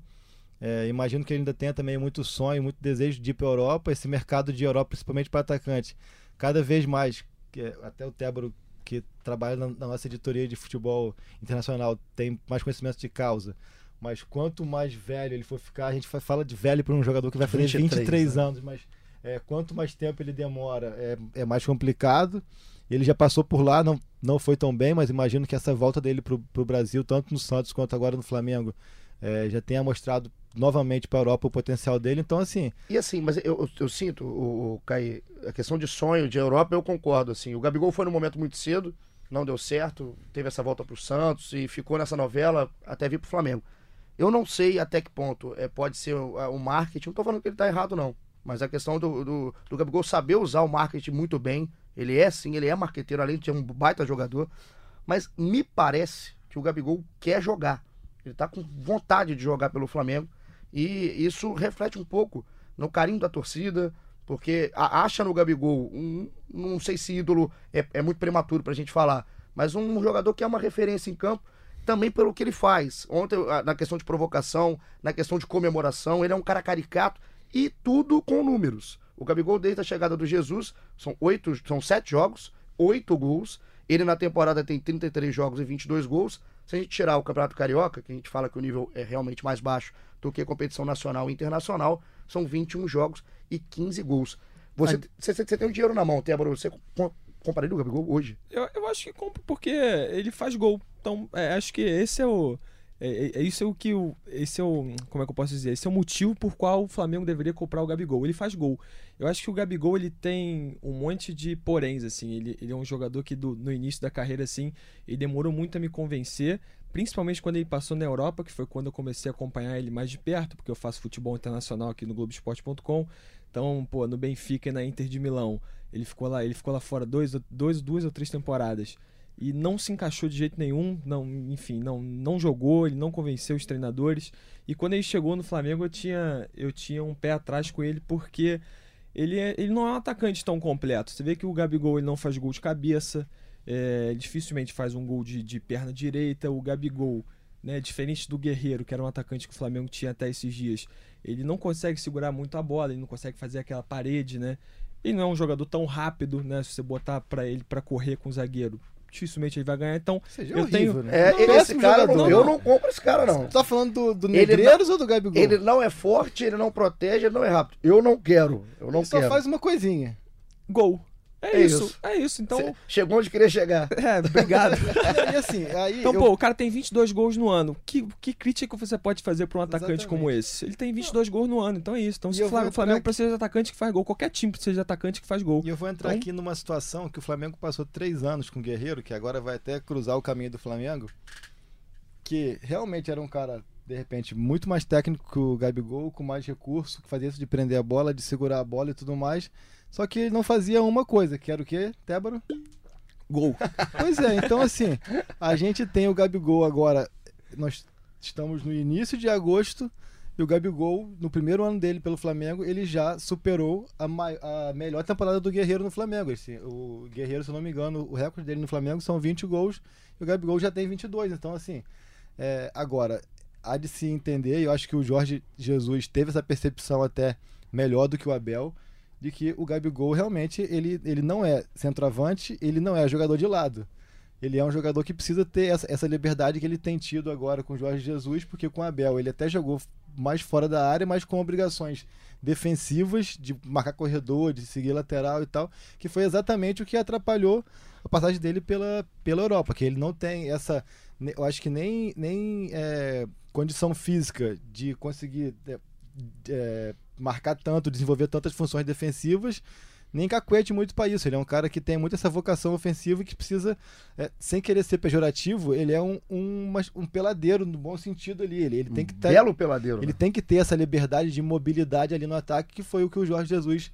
É, imagino que ele ainda tenha também muito sonho, muito desejo de ir para a Europa. Esse mercado de Europa, principalmente para atacante, cada vez mais, é- até o Tébaro que trabalha na, na nossa editoria de futebol internacional, tem mais conhecimento de causa. Mas quanto mais velho ele for ficar, a gente fa- fala de velho para um jogador que vai fazer 23, 23, né? anos, mas é, quanto mais tempo ele demora, é, é mais complicado. Ele já passou por lá, não, não foi tão bem, mas imagino que essa volta dele pro, pro Brasil, tanto no Santos quanto agora no Flamengo, é, já tenha mostrado novamente para a Europa o potencial dele. Então, assim, E assim, mas eu, eu, sinto, o, o Caí, a questão de sonho de Europa, eu concordo. Assim, o Gabigol foi num momento muito cedo, não deu certo, teve essa volta pro Santos e ficou nessa novela até vir pro Flamengo. Eu não sei até que ponto é, pode ser o, o marketing, não tô falando que ele tá errado, não. Mas a questão do, do, do Gabigol saber usar o marketing muito bem. Ele é sim, ele é marqueteiro, além de ser um baita jogador. Mas me parece que o Gabigol quer jogar. Ele tá com vontade de jogar pelo Flamengo. E isso reflete um pouco no carinho da torcida, porque a- acha no Gabigol, um, não sei se ídolo é, é muito prematuro pra gente falar, mas um jogador que é uma referência em campo, também pelo que ele faz. Ontem, a- na questão de provocação, na questão de comemoração, ele é um cara caricato e tudo com números. O Gabigol, desde a chegada do Jesus, são oito, são sete jogos, oito gols. Ele na temporada tem 33 jogos e 22 gols. Se a gente tirar o Campeonato Carioca, que a gente fala que o nível é realmente mais baixo do que a competição nacional e internacional, são 21 jogos e 15 gols. Você, você, você tem o dinheiro na mão, Tébora, você com- compraria o Gabigol hoje? Eu, eu acho que compro porque ele faz gol. Então, é, acho que esse é o. É, é- é isso é o que o. Esse é o. Como é que eu posso dizer? Esse é o motivo por qual o Flamengo deveria comprar o Gabigol. Ele faz gol. Eu acho que o Gabigol ele tem um monte de poréns, assim. Ele, ele é um jogador que do- no início da carreira, assim, ele demorou muito a me convencer. Principalmente quando ele passou na Europa, que foi quando eu comecei a acompanhar ele mais de perto, porque eu faço futebol internacional aqui no Globoesporte.com. Então, pô, no Benfica e na Inter de Milão, ele ficou lá, ele ficou lá fora dois, dois, duas ou três temporadas e não se encaixou de jeito nenhum, não, enfim, não, não jogou, ele não convenceu os treinadores. E quando ele chegou no Flamengo, eu tinha, eu tinha um pé atrás com ele porque ele, é, ele não é um atacante tão completo. Você vê que o Gabigol ele não faz gol de cabeça, é, dificilmente faz um gol de, de perna direita. O Gabigol, né, diferente do Guerreiro, que era um atacante que o Flamengo tinha até esses dias, ele não consegue segurar muito a bola, ele não consegue fazer aquela parede, né? Ele não é um jogador tão rápido, né? Se você botar para ele para correr com o zagueiro, dificilmente ele vai ganhar. Então, seja Eu horrível, tenho- né? É, Não, esse cara, não, eu não compro esse cara, não. Você tá falando do, do Ele Negreiros ou do Gabigol? Ele não é forte, ele não protege, ele não é rápido. Eu não quero, eu não Ele só quero. faz uma coisinha. gol. É, É isso, isso. é isso. Então, Cê chegou onde queria chegar. *laughs* é, obrigado. *laughs* e assim, aí Então, eu- pô, o cara tem 22 gols no ano. Que, que crítica você pode fazer pra um atacante Exatamente. como esse? Ele tem 22 gols no ano, então é isso. Então, se o Flamengo, Flamengo entrar precisa de atacante que faz gol, qualquer time precisa de atacante que faz gol. E eu vou entrar Então- aqui numa situação que o Flamengo passou três anos com o Guerreiro, que agora vai até cruzar o caminho do Flamengo, que realmente era um cara, de repente, muito mais técnico que o Gabigol, com mais recurso, que fazia isso de prender a bola, de segurar a bola e tudo mais. Só que ele não fazia uma coisa, que era o quê, Tébaro? Gol. Pois é, então assim, a gente tem o Gabigol agora, nós estamos no início de agosto, e o Gabigol, no primeiro ano dele pelo Flamengo, ele já superou a, mai- a melhor temporada do Guerreiro no Flamengo. Esse, o Guerreiro, se eu não me engano, o recorde dele no Flamengo são 20 gols, e o Gabigol já tem 22. Então, assim, é, agora, há de se entender, e eu acho que o Jorge Jesus teve essa percepção até melhor do que o Abel, de que o Gabigol realmente ele, ele não é centroavante, ele não é jogador de lado. Ele é um jogador que precisa ter essa, essa liberdade que ele tem tido agora com o Jorge Jesus, porque com o Abel ele até jogou mais fora da área, mas com obrigações defensivas, de marcar corredor, de seguir lateral e tal, que foi exatamente o que atrapalhou a passagem dele pela, pela Europa, que ele não tem essa, eu acho que nem, nem é, condição física de conseguir é, é, marcar tanto, desenvolver tantas funções defensivas, nem cacuete muito para isso. Ele é um cara que tem muito essa vocação ofensiva e que precisa, é, sem querer ser pejorativo, ele é um, um, um peladeiro no bom sentido ali. Ele, ele tem que ter, Belo peladeiro. ele né? tem que ter essa liberdade de mobilidade ali no ataque, que foi o que o Jorge Jesus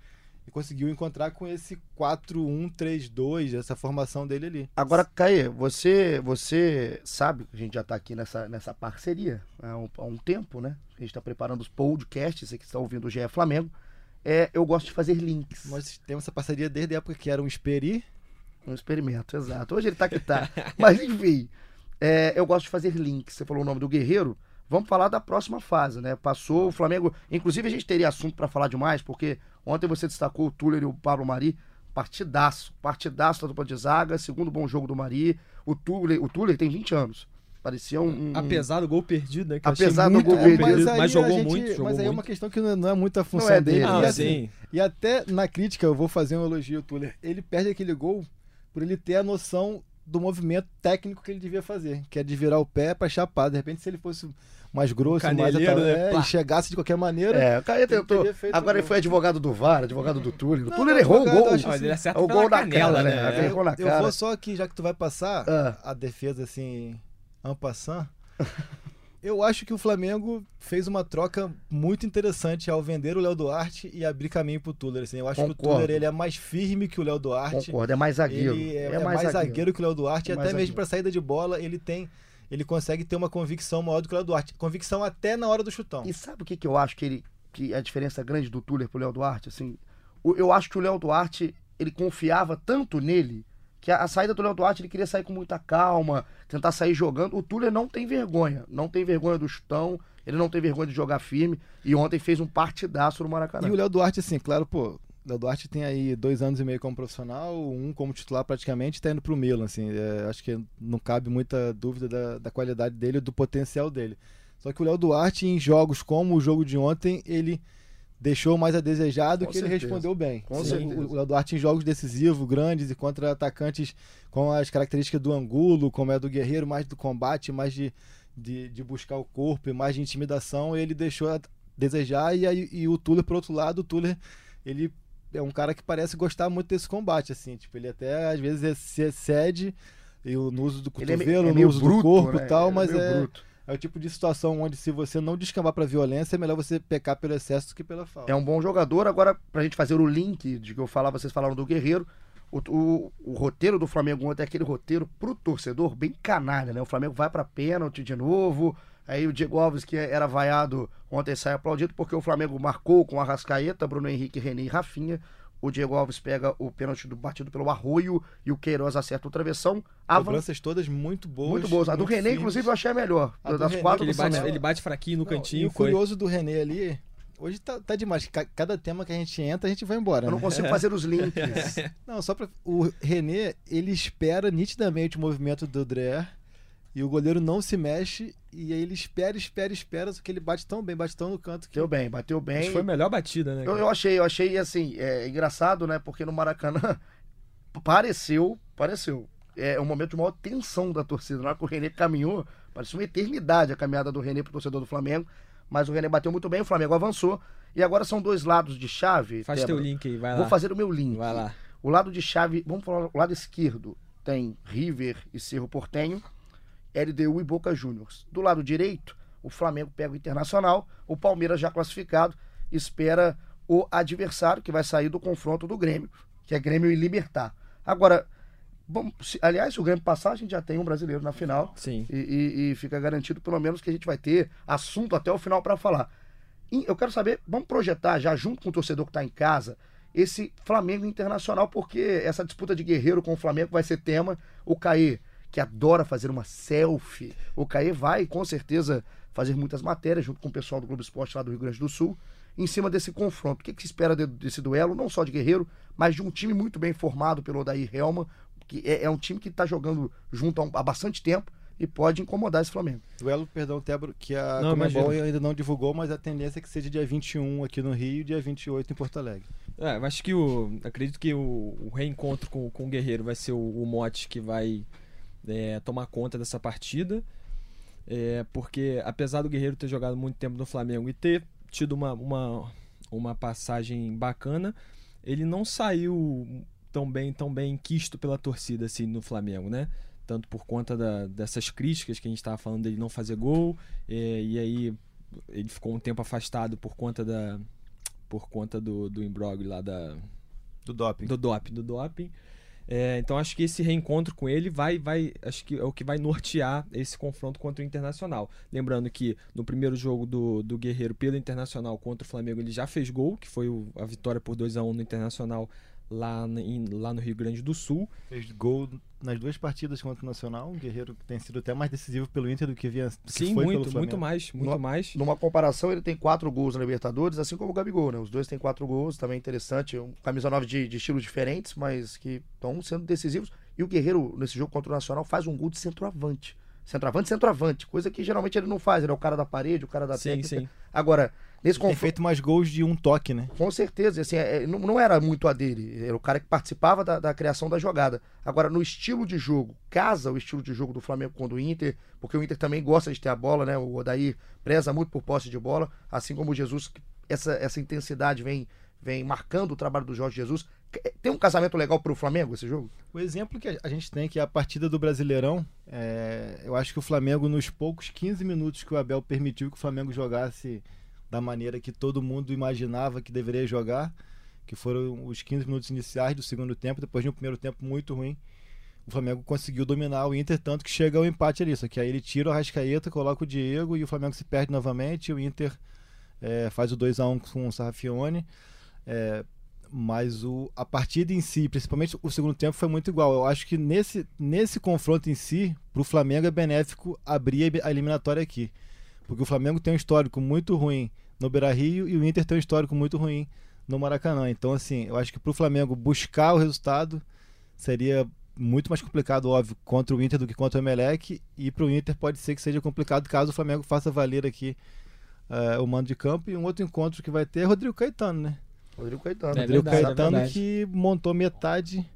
conseguiu encontrar com esse 4-1-3-2, essa formação dele ali. Agora, Caê, você, você sabe que a gente já está aqui nessa, nessa parceria há um, há um tempo, né? A gente está preparando os podcasts, você que está ouvindo o GE Flamengo. É, eu gosto de fazer links. Nós temos essa parceria desde a época que era um Esperi. Um experimento, exato. Hoje ele tá que tá. *laughs* Mas enfim, é, eu gosto de fazer links. Você falou o nome do Guerreiro. Vamos falar da próxima fase, né? Passou o Flamengo. Inclusive, a gente teria assunto para falar demais, porque ontem você destacou o Tuller e o Pablo Mari. Partidaço. Partidaço da dupla de zaga. Segundo bom jogo do Mari. O Tuller, o Tuller tem 20 anos. Parecia um. um- Apesar do gol perdido, né? Que Apesar do gol perdido. mas, aí jogou gente- muito, jogou Mas aí é uma questão que não é, não é muito a função é dele. dele. E, Ah, assim, sim. e até na crítica, eu vou fazer um elogio ao Tuller. Ele perde aquele gol por ele ter a noção do movimento técnico que ele devia fazer, que é de virar o pé pra chapar. De repente, se ele fosse mais grosso, mais atal- né? é, e chegasse de qualquer maneira. É, o Caio tentou. Agora ele foi advogado do VAR, advogado do Tuller. O não, errou o gol. Olha, ele acerta É o gol na canela, cara, né? né? É. Na Eu cara. vou só que, já que tu vai passar Ah. a defesa assim, en passant, *laughs* eu acho que o Flamengo fez uma troca muito interessante ao vender o Léo Duarte e abrir caminho pro Tuller. Assim. Eu acho que o Concordo. Tuller ele é mais firme que o Léo Duarte. Concordo, é mais zagueiro. Ele é, é mais, zagueiro. que o Léo Duarte, É e até mesmo zagueiro. para saída de bola, ele tem. Ele consegue ter uma convicção maior do que o Léo Duarte. Convicção até na hora do chutão. E sabe o que, que eu acho que ele. que a diferença grande do Tuller pro Léo Duarte? Assim, eu acho que o Léo Duarte, ele confiava tanto nele que a, a saída do Léo Duarte ele queria sair com muita calma, tentar sair jogando. O Tuller não tem vergonha. Não tem vergonha do chutão, ele não tem vergonha de jogar firme. E ontem fez um partidaço no Maracanã. E o Léo Duarte, assim, claro, pô, Léo Duarte tem aí dois anos e meio como profissional, um como titular praticamente, tá indo pro Milan, assim, é, acho que não cabe muita dúvida da, da qualidade dele e do potencial dele. Só que o Léo Duarte, em jogos como o jogo de ontem, ele deixou mais a desejar do que ele certeza. respondeu bem. Com Sim, certeza. O, o Léo Duarte em jogos decisivos, grandes e contra atacantes com as características do Angulo, como é do Guerreiro, mais do combate, mais de, de, de buscar o corpo e mais de intimidação, ele deixou a desejar. E, aí, e o Tuller, por outro lado, o Tuller, ele é um cara que parece gostar muito desse combate, assim, tipo, ele até às vezes se excede e no uso do é cotovelo, é no meio uso bruto, do corpo né? e tal, Ele é mas é, bruto. é o tipo de situação onde se você não descambar pra violência, é melhor você pecar pelo excesso do que pela falta. É um bom jogador. Agora, pra gente fazer o link de que eu falava, vocês falaram do Guerreiro. O, o, o roteiro do Flamengo ontem é aquele roteiro pro torcedor bem canalha, né? O Flamengo vai pra pênalti de novo. Aí o Diego Alves, que era vaiado, ontem sai aplaudido porque o Flamengo marcou com Arrascaeta, Bruno Henrique, René e Rafinha. O Diego Alves pega o pênalti do batido pelo Arroio e o Queiroz acerta o travessão. Avan- Cobranças todas muito boas. Muito boas. A do René, firmes. inclusive, eu achei a melhor. A do das René, quatro Ele do bate, ele bate fraquinho no Não, cantinho. e o foi. curioso do René ali, hoje tá, tá demais. Ca- Cada tema que a gente entra, a gente vai embora. Eu não né? consigo fazer os *laughs* links. Não, só pra. O René, ele espera nitidamente o movimento do Dreher e o goleiro não se mexe. E aí ele espera, espera, espera, só que ele bate tão bem, bate tão no canto que. Bateu bem, bateu bem. que foi a melhor batida, né? Eu, eu achei, eu achei assim, é engraçado, né? Porque no Maracanã *laughs* pareceu, pareceu. É um momento de maior tensão da torcida. Na hora que o René caminhou, parecia uma eternidade a caminhada do René pro torcedor do Flamengo. Mas o René bateu muito bem, o Flamengo avançou. E agora são dois lados de chave. Faz Débora. teu link aí, vai lá. Vou fazer o meu link. Vai lá. O lado de chave, vamos falar o lado esquerdo, tem River e Cerro Portenho, LDU e Boca Juniors. Do lado direito, o Flamengo pega o Internacional, o Palmeiras já classificado, espera o adversário que vai sair do confronto do Grêmio, que é Grêmio e Libertar. Agora, bom, se- aliás, se o Grêmio passar, a gente já tem um brasileiro na final Sim. e, e- e fica garantido pelo menos que a gente vai ter assunto até o final para falar. E eu quero saber, vamos projetar já junto com o torcedor que está em casa esse Flamengo Internacional, porque essa disputa de guerreiro com o Flamengo vai ser tema. O Caê, que adora fazer uma selfie, o Caê vai com certeza fazer muitas matérias junto com o pessoal do Globo Esporte lá do Rio Grande do Sul, em cima desse confronto. O que, que se espera de- desse duelo, não só de guerreiro, mas de um time muito bem formado pelo Odair Helma, que é, é um time que está jogando junto há, um- há bastante tempo e pode incomodar esse Flamengo. Duelo, perdão, Tebro, que a Não, Comebol ainda não divulgou, mas a tendência é que seja dia 21 aqui no Rio e dia 28 em Porto Alegre. É, eu acho que o. Acredito que o, o reencontro com, com o Guerreiro vai ser o, o mote que vai é, tomar conta dessa partida. É, porque apesar do Guerreiro ter jogado muito tempo no Flamengo e ter tido uma, uma, uma passagem bacana, ele não saiu tão bem, tão bem quisto pela torcida assim no Flamengo, né? Tanto por conta da- dessas críticas que a gente estava falando dele não fazer gol, é, e aí ele ficou um tempo afastado por conta da por conta do, do imbróglio lá da, Do doping. do doping, do doping. É, então acho que esse reencontro com ele vai, vai, acho que é o que vai nortear esse confronto contra o Internacional. Lembrando que no primeiro jogo do, do Guerreiro pelo Internacional contra o Flamengo ele já fez gol, que foi o- a vitória por 2 a 1 no Internacional lá, em, lá no Rio Grande do Sul. Fez gol nas duas partidas contra o Nacional, um guerreiro que tem sido até mais decisivo pelo Inter do que, vinha, do que Sim, foi muito, pelo Flamengo. muito mais, muito No- mais. Numa comparação, ele tem quatro gols na Libertadores, assim como o Gabigol, né? Os dois têm quatro gols, também interessante. Um camisa 9 de, de estilos diferentes, mas que estão sendo decisivos. E o Guerreiro, nesse jogo contra o Nacional, faz um gol de centroavante. Centroavante, centroavante. Coisa que geralmente ele não faz. Ele é o cara da parede, o cara da Sim, técnica. sim. Agora, nesse confronto. feito mais gols de um toque, né? Com certeza, assim, é- é- não, não era muito a dele, era o cara que participava da, da criação da jogada. Agora, no estilo de jogo, casa o estilo de jogo do Flamengo com o do Inter, porque o Inter também gosta de ter a bola, né? O Odair preza muito por posse de bola, assim como o Jesus, essa, essa intensidade vem, vem marcando o trabalho do Jorge Jesus. Tem um casamento legal pro Flamengo esse jogo? O exemplo que a gente tem que é a partida do Brasileirão, é, eu acho que o Flamengo, nos poucos 15 minutos que o Abel permitiu que o Flamengo jogasse da maneira que todo mundo imaginava que deveria jogar, que foram os 15 minutos iniciais do segundo tempo, depois de um primeiro tempo muito ruim, o Flamengo conseguiu dominar o Inter, tanto que chega ao empate ali. Só que aí ele tira o Rascaeta, coloca o Diego e o Flamengo se perde novamente. E o Inter é, faz o 2 a 1 com o Sarrafione. É, mas o, a partida em si, principalmente o segundo tempo, foi muito igual. Eu acho que nesse, nesse confronto em si, para o Flamengo é benéfico abrir a eliminatória aqui. Porque o Flamengo tem um histórico muito ruim no Beira Rio e o Inter tem um histórico muito ruim no Maracanã. Então, assim, eu acho que para o Flamengo buscar o resultado seria muito mais complicado, óbvio, contra o Inter do que contra o Emelec. E para o Inter pode ser que seja complicado caso o Flamengo faça valer aqui eh, o mando de campo. E um outro encontro que vai ter é Rodrigo Caetano, né? Rodrigo Caetano. É Rodrigo verdade, é Caetano verdade. que montou metade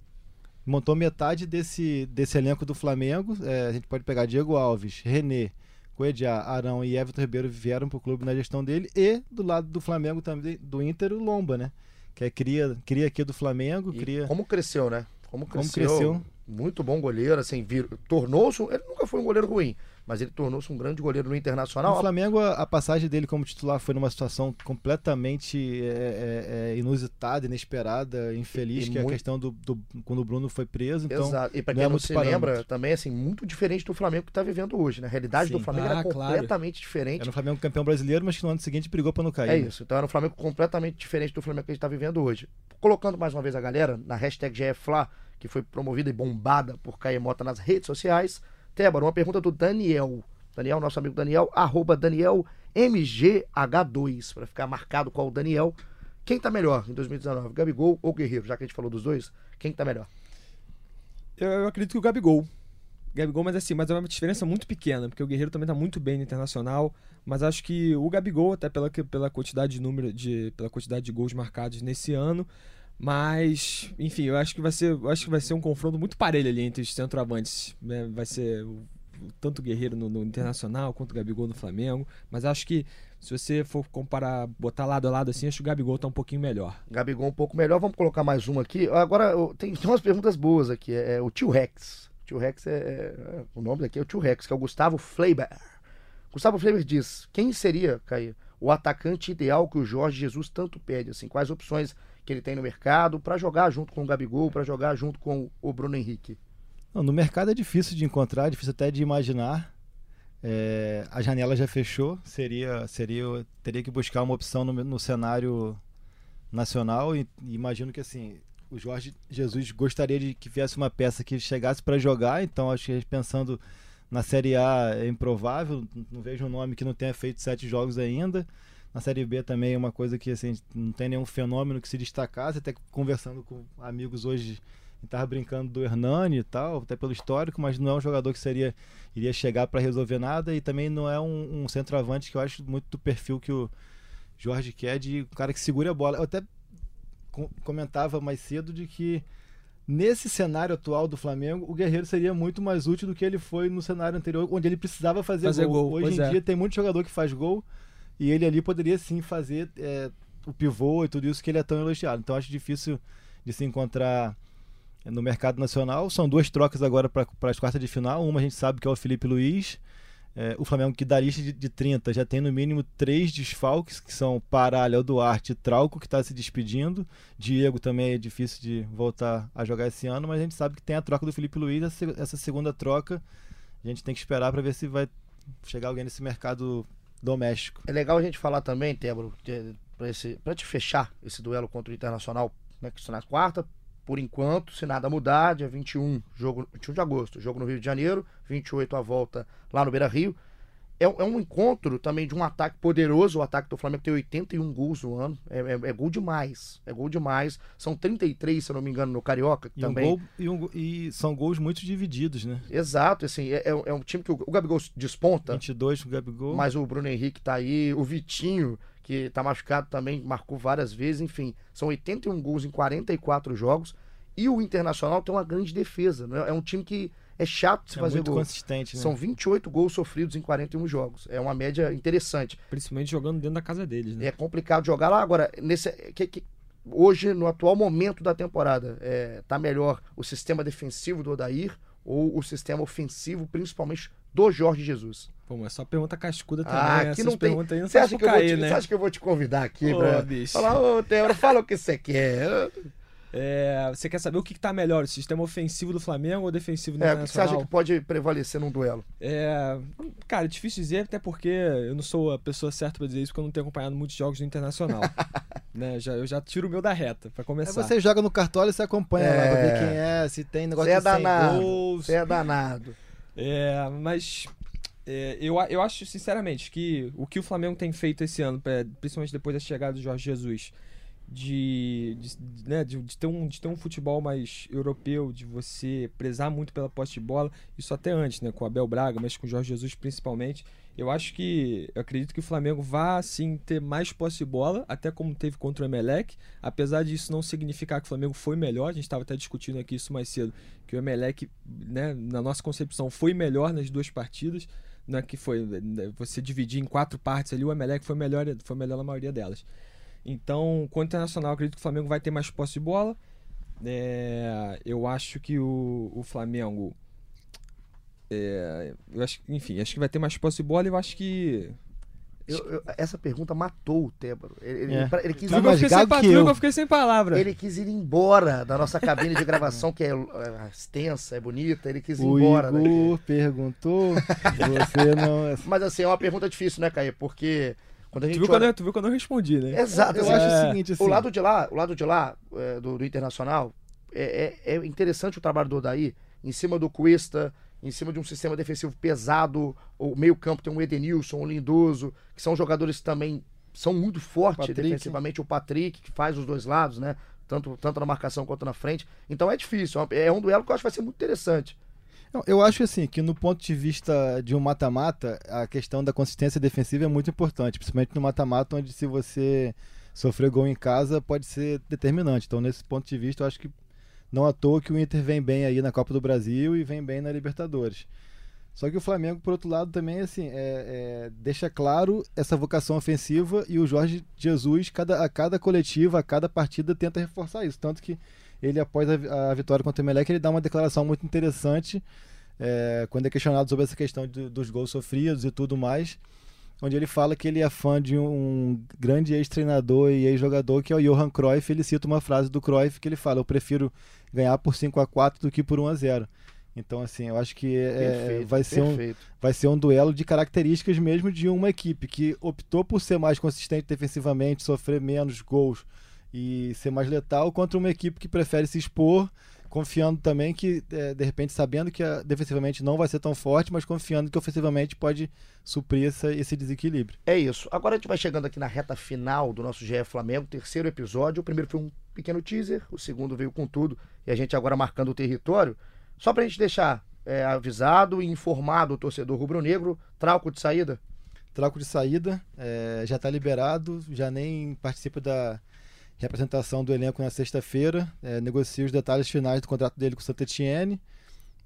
montou metade desse, desse elenco do Flamengo. É, a gente pode pegar Diego Alves, René, Coediá, Arão e Everton Ribeiro vieram para o clube na gestão dele. E do lado do Flamengo também, do Inter, o Lomba, né? Que é cria, cria aqui do Flamengo, E cria. Como cresceu, né? Como Como cresceu. cresceu. Muito bom goleiro, assim, vir... tornou-se. Ele nunca foi um goleiro ruim, mas ele tornou-se um grande goleiro no Internacional. No Flamengo, a, passagem dele como titular foi numa situação completamente é, é, é, inusitada, inesperada, infeliz, E- e que é a muito- questão do, do- quando o Bruno foi preso. Então, Exato. E não quem é não muito se parâmetro. lembra, também, assim, muito diferente do Flamengo que tá vivendo hoje, né? A realidade do Sim. Flamengo Ah, era claro. completamente diferente. era o Flamengo campeão brasileiro, mas que no ano seguinte brigou para não cair. É né? isso. Então era um Flamengo completamente diferente do Flamengo que a gente tá vivendo hoje. Colocando mais uma vez a galera na hashtag GFLA, que foi promovida e bombada por Caio Mota nas redes sociais. Tébora, uma pergunta do Daniel. Daniel, nosso amigo Daniel, arroba Daniel MGH2, para ficar marcado qual o Daniel. Quem tá melhor em 2019, Gabigol ou Guerreiro? Já que a gente falou dos dois, quem tá melhor? Eu, eu acredito que o Gabigol. Gabigol, mas assim, mas é uma diferença muito pequena, porque o Guerreiro também tá muito bem no Internacional, mas acho que o Gabigol, até pela, pela quantidade de número de pela quantidade de gols marcados nesse ano, mas enfim, eu acho que vai ser, acho que vai ser um confronto muito parelho ali entre os centroavantes, né? Vai ser tanto o Guerreiro no, no Internacional quanto o Gabigol no Flamengo, mas acho que se você for comparar, botar lado a lado assim, acho que o Gabigol tá um pouquinho melhor. Gabigol um pouco melhor. Vamos colocar mais uma aqui. Agora, tem, tem umas perguntas boas aqui. É, é o tio Rex. O tio Rex é, é- O nome daqui é o tio Rex, que é o Gustavo Fleiber. Gustavo Fleiber diz: quem seria, Caio, o atacante ideal que o Jorge Jesus tanto pede? Assim, quais opções que ele tem no mercado para jogar junto com o Gabigol, para jogar junto com o Bruno Henrique? Não, no mercado é difícil de encontrar, difícil até de imaginar. É, a janela já fechou, seria, seria, teria que buscar uma opção no, no cenário nacional e, e imagino que assim o Jorge Jesus gostaria de que viesse uma peça que chegasse para jogar, então acho que pensando na Série A é improvável, não vejo um nome que não tenha feito sete jogos ainda. Na Série B também é uma coisa que assim, não tem nenhum fenômeno que se destacasse, até conversando com amigos hoje estava brincando do Hernani e tal, até pelo histórico, mas não é um jogador que seria iria chegar para resolver nada e também não é um, um centroavante que eu acho muito do perfil que o Jorge quer de um cara que segure a bola. Eu até co- comentava mais cedo de que nesse cenário atual do Flamengo, o Guerreiro seria muito mais útil do que ele foi no cenário anterior, onde ele precisava fazer, Fazer gol. gol, Hoje em é. dia tem muito jogador que faz gol e ele ali poderia sim fazer é, o pivô e tudo isso que ele é tão elogiado. Então acho difícil de se encontrar no mercado nacional. São duas trocas agora para as quartas de final. Uma a gente sabe que é o Felipe Luiz. É, o Flamengo, que da lista de, de 30, já tem no mínimo três desfalques, que são Pará, Léo Duarte e Trauco, que está se despedindo. Diego também é difícil de voltar a jogar esse ano, mas a gente sabe que tem a troca do Felipe Luiz. Essa, essa segunda troca, a gente tem que esperar para ver se vai chegar alguém nesse mercado doméstico. É legal a gente falar também, Tébaro, para te fechar esse duelo contra o Internacional, né, que está na quarta, por enquanto, se nada mudar, dia 21, jogo, 21 de agosto, jogo no Rio de Janeiro, 28 a volta lá no Beira Rio. É, é um encontro também de um ataque poderoso. O ataque do Flamengo tem 81 gols no ano. É, é, é gol demais. É gol demais. São 33, se eu não me engano, no Carioca E, um também. gol- e um e são gols muito divididos, né? Exato, assim, é, é- é um time que o, o Gabigol desponta, 22 com o Gabigol. mas o Bruno Henrique tá aí, o Vitinho, que tá machucado também, marcou várias vezes, enfim, são 81 gols em 44 jogos. E o Internacional tem uma grande defesa, né? É um time que é chato se é fazer muito gol. consistente, né? São 28 gols sofridos em 41 jogos. É uma média interessante. Principalmente jogando dentro da casa deles, né? É complicado jogar lá. Agora, nesse, que- que- hoje, no atual momento da temporada, é, tá melhor o sistema defensivo do Odair ou o sistema ofensivo, principalmente do Jorge Jesus? Pô, mas só pergunta cascuda também. Ah, aqui Essas não tem. aí não Você acha, que eu vou cair, te, né? você acha que eu vou te convidar aqui Ô, pra bicho. falar, ô, Teodoro, fala o que você quer. É, você quer saber o que, que tá melhor, o sistema ofensivo do Flamengo ou defensivo do É, o que você acha Internacional? que pode prevalecer num duelo? É, cara, é difícil dizer, até porque eu não sou a pessoa certa pra dizer isso, porque eu não tenho acompanhado muitos jogos do Internacional. *laughs* né? já, eu já tiro o meu da reta, pra Aí começar. você joga no cartola e você acompanha lá pra É. ver quem é, se tem negócio Você é de 100 danado. gols. Você é danado. É, mas é, eu, eu acho, sinceramente, que o que o Flamengo tem feito esse ano, é, principalmente depois da chegada do Jorge Jesus, de, de, né, de, de ter um, de ter um futebol mais europeu, de você prezar muito pela posse de bola, isso até antes, né, com o Abel Braga, mas com o Jorge Jesus principalmente. Eu acho que, eu acredito que o Flamengo vá, sim, ter mais posse de bola, até como teve contra o Emelec, apesar disso não significar que o Flamengo foi melhor, a gente estava até discutindo aqui isso mais cedo, que o Emelec, né, na nossa concepção, foi melhor nas duas partidas, não é que foi né, você dividir em quatro partes ali, o Emelec foi melhor, foi melhor na maioria delas. Então, com o Internacional, eu acredito que o Flamengo vai ter mais posse de bola. É, eu acho que o, o Flamengo. é, eu acho, que- enfim, acho que vai ter mais posse de bola e eu acho que. Eu- eu- essa pergunta matou o Tébaro. Ele, ele- É. ele quis Tu viu Tá que eu fiquei sem, eu. fiquei palavra. Ele quis ir embora da nossa cabine de gravação, que é, é extensa, é bonita. Ele quis ir O embora. daqui. Igor perguntou, você não é... Mas assim, é uma pergunta difícil, né, Caio? Porque quando a Tu gente. viu, quando olha- eu, tu viu quando eu respondi, né? Exato, Eu assim, acho É. o seguinte, assim... O lado de lá, o lado de lá é, do, do Internacional, é, é- é interessante o trabalho do Odaí em cima do Cuesta, em cima de um sistema defensivo pesado. O meio-campo tem um Edenilson, um Lindoso, que são jogadores que também são muito fortes Patrick. defensivamente. O Patrick, que faz os dois lados, né? Tanto, tanto na marcação quanto na frente. Então é difícil. é uma- É um duelo que eu acho que vai ser muito interessante. Eu acho assim que no ponto de vista de um mata-mata, a questão da consistência defensiva é muito importante, principalmente no mata-mata, onde se você sofrer gol em casa pode ser determinante. Então, nesse ponto de vista, eu acho que não à toa que o Inter vem bem aí na Copa do Brasil e vem bem na Libertadores. Só que o Flamengo, por outro lado, também assim, é- é, deixa claro essa vocação ofensiva e o Jorge Jesus, cada, a cada coletiva, a cada partida, tenta reforçar isso. Tanto que ele, após a, a vitória contra o Emelec, ele dá uma declaração muito interessante é, quando é questionado sobre essa questão de- dos gols sofridos e tudo mais, onde ele fala que ele é fã de um grande ex-treinador e ex-jogador que é o Johan Cruyff. Ele cita uma frase do Cruyff que ele fala: Eu prefiro ganhar por 5 a 4 do que por 1 a 0 Então, assim, eu acho que é, Perfeito, vai, ser um, vai ser um duelo de características mesmo de uma equipe que optou por ser mais consistente defensivamente, sofrer menos gols e ser mais letal, contra uma equipe que prefere se expor, confiando também que, eh, de repente, sabendo que ah, defensivamente não vai ser tão forte, mas confiando que ofensivamente pode suprir essa, esse desequilíbrio. É isso. Agora a gente vai chegando aqui na reta final do nosso GE Flamengo, terceiro episódio. O primeiro foi um pequeno teaser, o segundo veio com tudo, e a gente agora marcando o território. Só pra gente deixar é, avisado e informado o torcedor rubro-negro, trauco de saída. Troco de saída, eh, já está liberado, já nem participa da representação do elenco na sexta-feira, eh, negocia os detalhes finais do contrato dele com o Saint Etienne.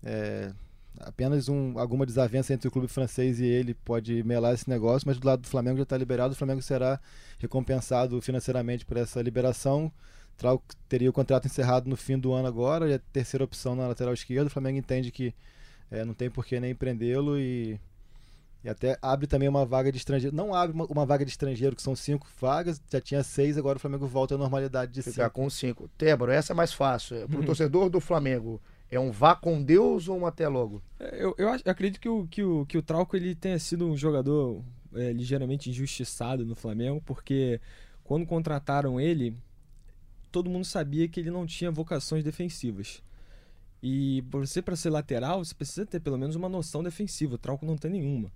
Eh, apenas um, alguma desavença entre o clube francês e ele pode melar esse negócio, mas do lado do Flamengo já está liberado, o Flamengo será recompensado financeiramente por essa liberação. Trauco teria o contrato encerrado no fim do ano agora, é a terceira opção na lateral esquerda. O Flamengo entende que eh, não tem por que nem prendê-lo e e até abre também uma vaga de estrangeiro. Não abre uma, uma vaga de estrangeiro, que são cinco vagas, já tinha seis, agora o Flamengo volta à normalidade de Ficar cinco. com cinco. Tébaro, essa é mais fácil. É, Pro torcedor do Flamengo, é um vá com Deus ou um até logo? Eu, eu, acho- eu acredito que o, que, o, que o Trauco ele tenha sido um jogador é, ligeiramente injustiçado no Flamengo, porque quando contrataram ele, todo mundo sabia que ele não tinha vocações defensivas. E você, para ser lateral, você precisa ter pelo menos uma noção defensiva. O Trauco não tem nenhuma.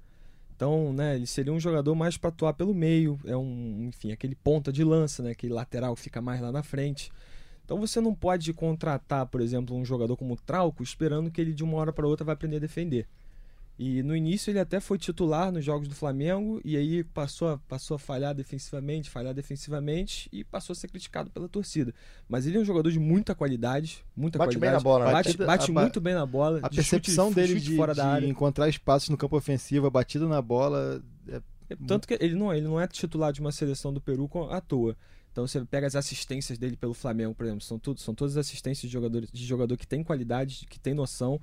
Então, né, ele seria um jogador mais para atuar pelo meio, é um, enfim, aquele ponta de lança, né, aquele lateral que fica mais lá na frente. Então você não pode contratar, por exemplo, um jogador como o Trauco esperando que ele de uma hora para outra vai aprender a defender. E no início ele até foi titular nos jogos do Flamengo e aí passou a, passou a falhar defensivamente, falhar defensivamente e passou a ser criticado pela torcida. Mas ele é um jogador de muita qualidade, muita Bate bem qualidade. na bola, né? Bate, Batida- bate a muito bem na bola. A de chute- percepção dele chute de, fora da de área. encontrar espaços no campo ofensivo, a batida na bola. é- Tanto que ele não, ele não é titular de uma seleção do Peru com- à toa. Então você pega as assistências dele pelo Flamengo, por exemplo, são, tudo, são todas assistências de jogador, de jogador que tem qualidade, que tem noção.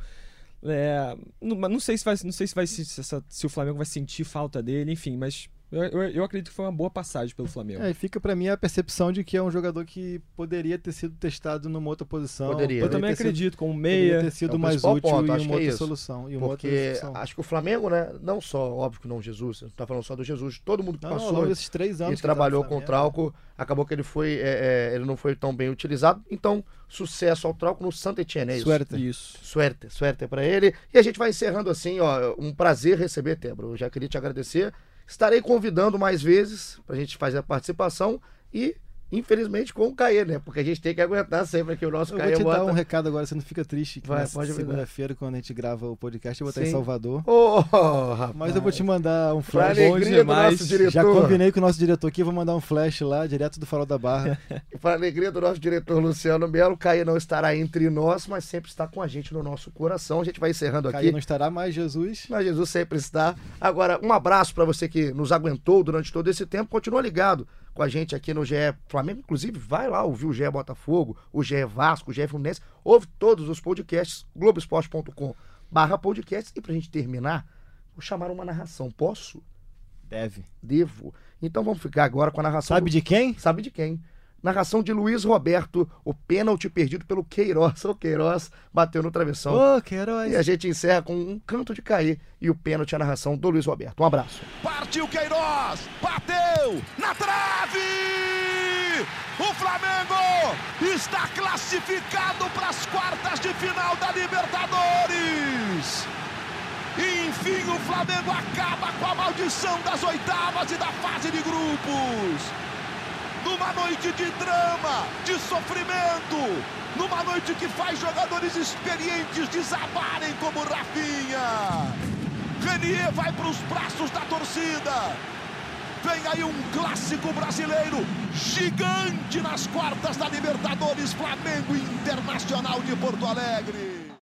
É, não, não sei se vai, não sei se, vai se, se se o Flamengo vai sentir falta dele, enfim, mas eu, eu, eu acredito que foi uma boa passagem pelo Flamengo. É, e fica pra mim a percepção de que é um jogador que poderia ter sido testado numa outra posição. Poderia. eu também sido- acredito, como meia. ter sido É o mais útil ponto, em acho uma que é outra isso. solução. Em uma outra Porque solução. acho que o Flamengo, né? Não só, óbvio que não Jesus, você não tá falando só do Jesus, todo mundo que Não, passou desses três anos e tá trabalhou com o Trauco, acabou que ele foi. é, é, ele não foi tão bem utilizado. Então, sucesso ao Trauco no Santa Etienne, é isso? Suerte. Isso. Suerte, suerte pra ele. E a gente vai encerrando assim, ó. Um prazer receber, Tebro. Eu já queria te agradecer. Estarei convidando mais vezes pra gente fazer a participação e, infelizmente, com o Caê, né? Porque a gente tem que aguentar sempre aqui o nosso Eu Caê vou te bota. dar um recado agora, você não fica triste que Vai, pode segunda-feira, quando a gente grava o podcast, eu vou estar em. Salvador. Ô, rapaz. Mas eu vou te mandar um Pra flash. bom alegria do demais. nosso diretor. Já combinei com o nosso diretor aqui, vou mandar um flash lá, direto do Farol da Barra. *laughs* Para alegria do nosso diretor Luciano Melo, Caê não estará entre nós, mas sempre está com a gente no nosso coração. A gente vai encerrando aqui. Caio não estará mais, Jesus. Mas Jesus sempre está. Agora, um abraço para você que nos aguentou durante todo esse tempo. Continua ligado com a gente aqui no GE Flamengo. Inclusive, vai lá ouvir o GE Botafogo, o GE Vasco, o GE Fluminense. Ouve todos os podcasts, globesport.com barra podcast. E pra gente terminar, vou chamar uma narração. Posso? Deve. Devo. Então vamos ficar agora com a narração. Sabe do- de quem? Sabe de quem? Narração de Luiz Roberto, o pênalti perdido pelo Queiroz. *laughs* O Queiroz bateu no travessão. Ô, Queiroz. E a gente encerra com um canto de cair e o pênalti a narração do Luiz Roberto. Um abraço. Partiu Queiroz, bateu na trave! O Flamengo está classificado para as quartas de final da Libertadores! Enfim, o Flamengo acaba com a maldição das oitavas e da fase de grupos! Numa noite de drama, de sofrimento, numa noite que faz jogadores experientes desabarem como Rafinha. Renier vai para os braços da torcida. Vem aí um clássico brasileiro gigante nas quartas da Libertadores, Flamengo Internacional de Porto Alegre.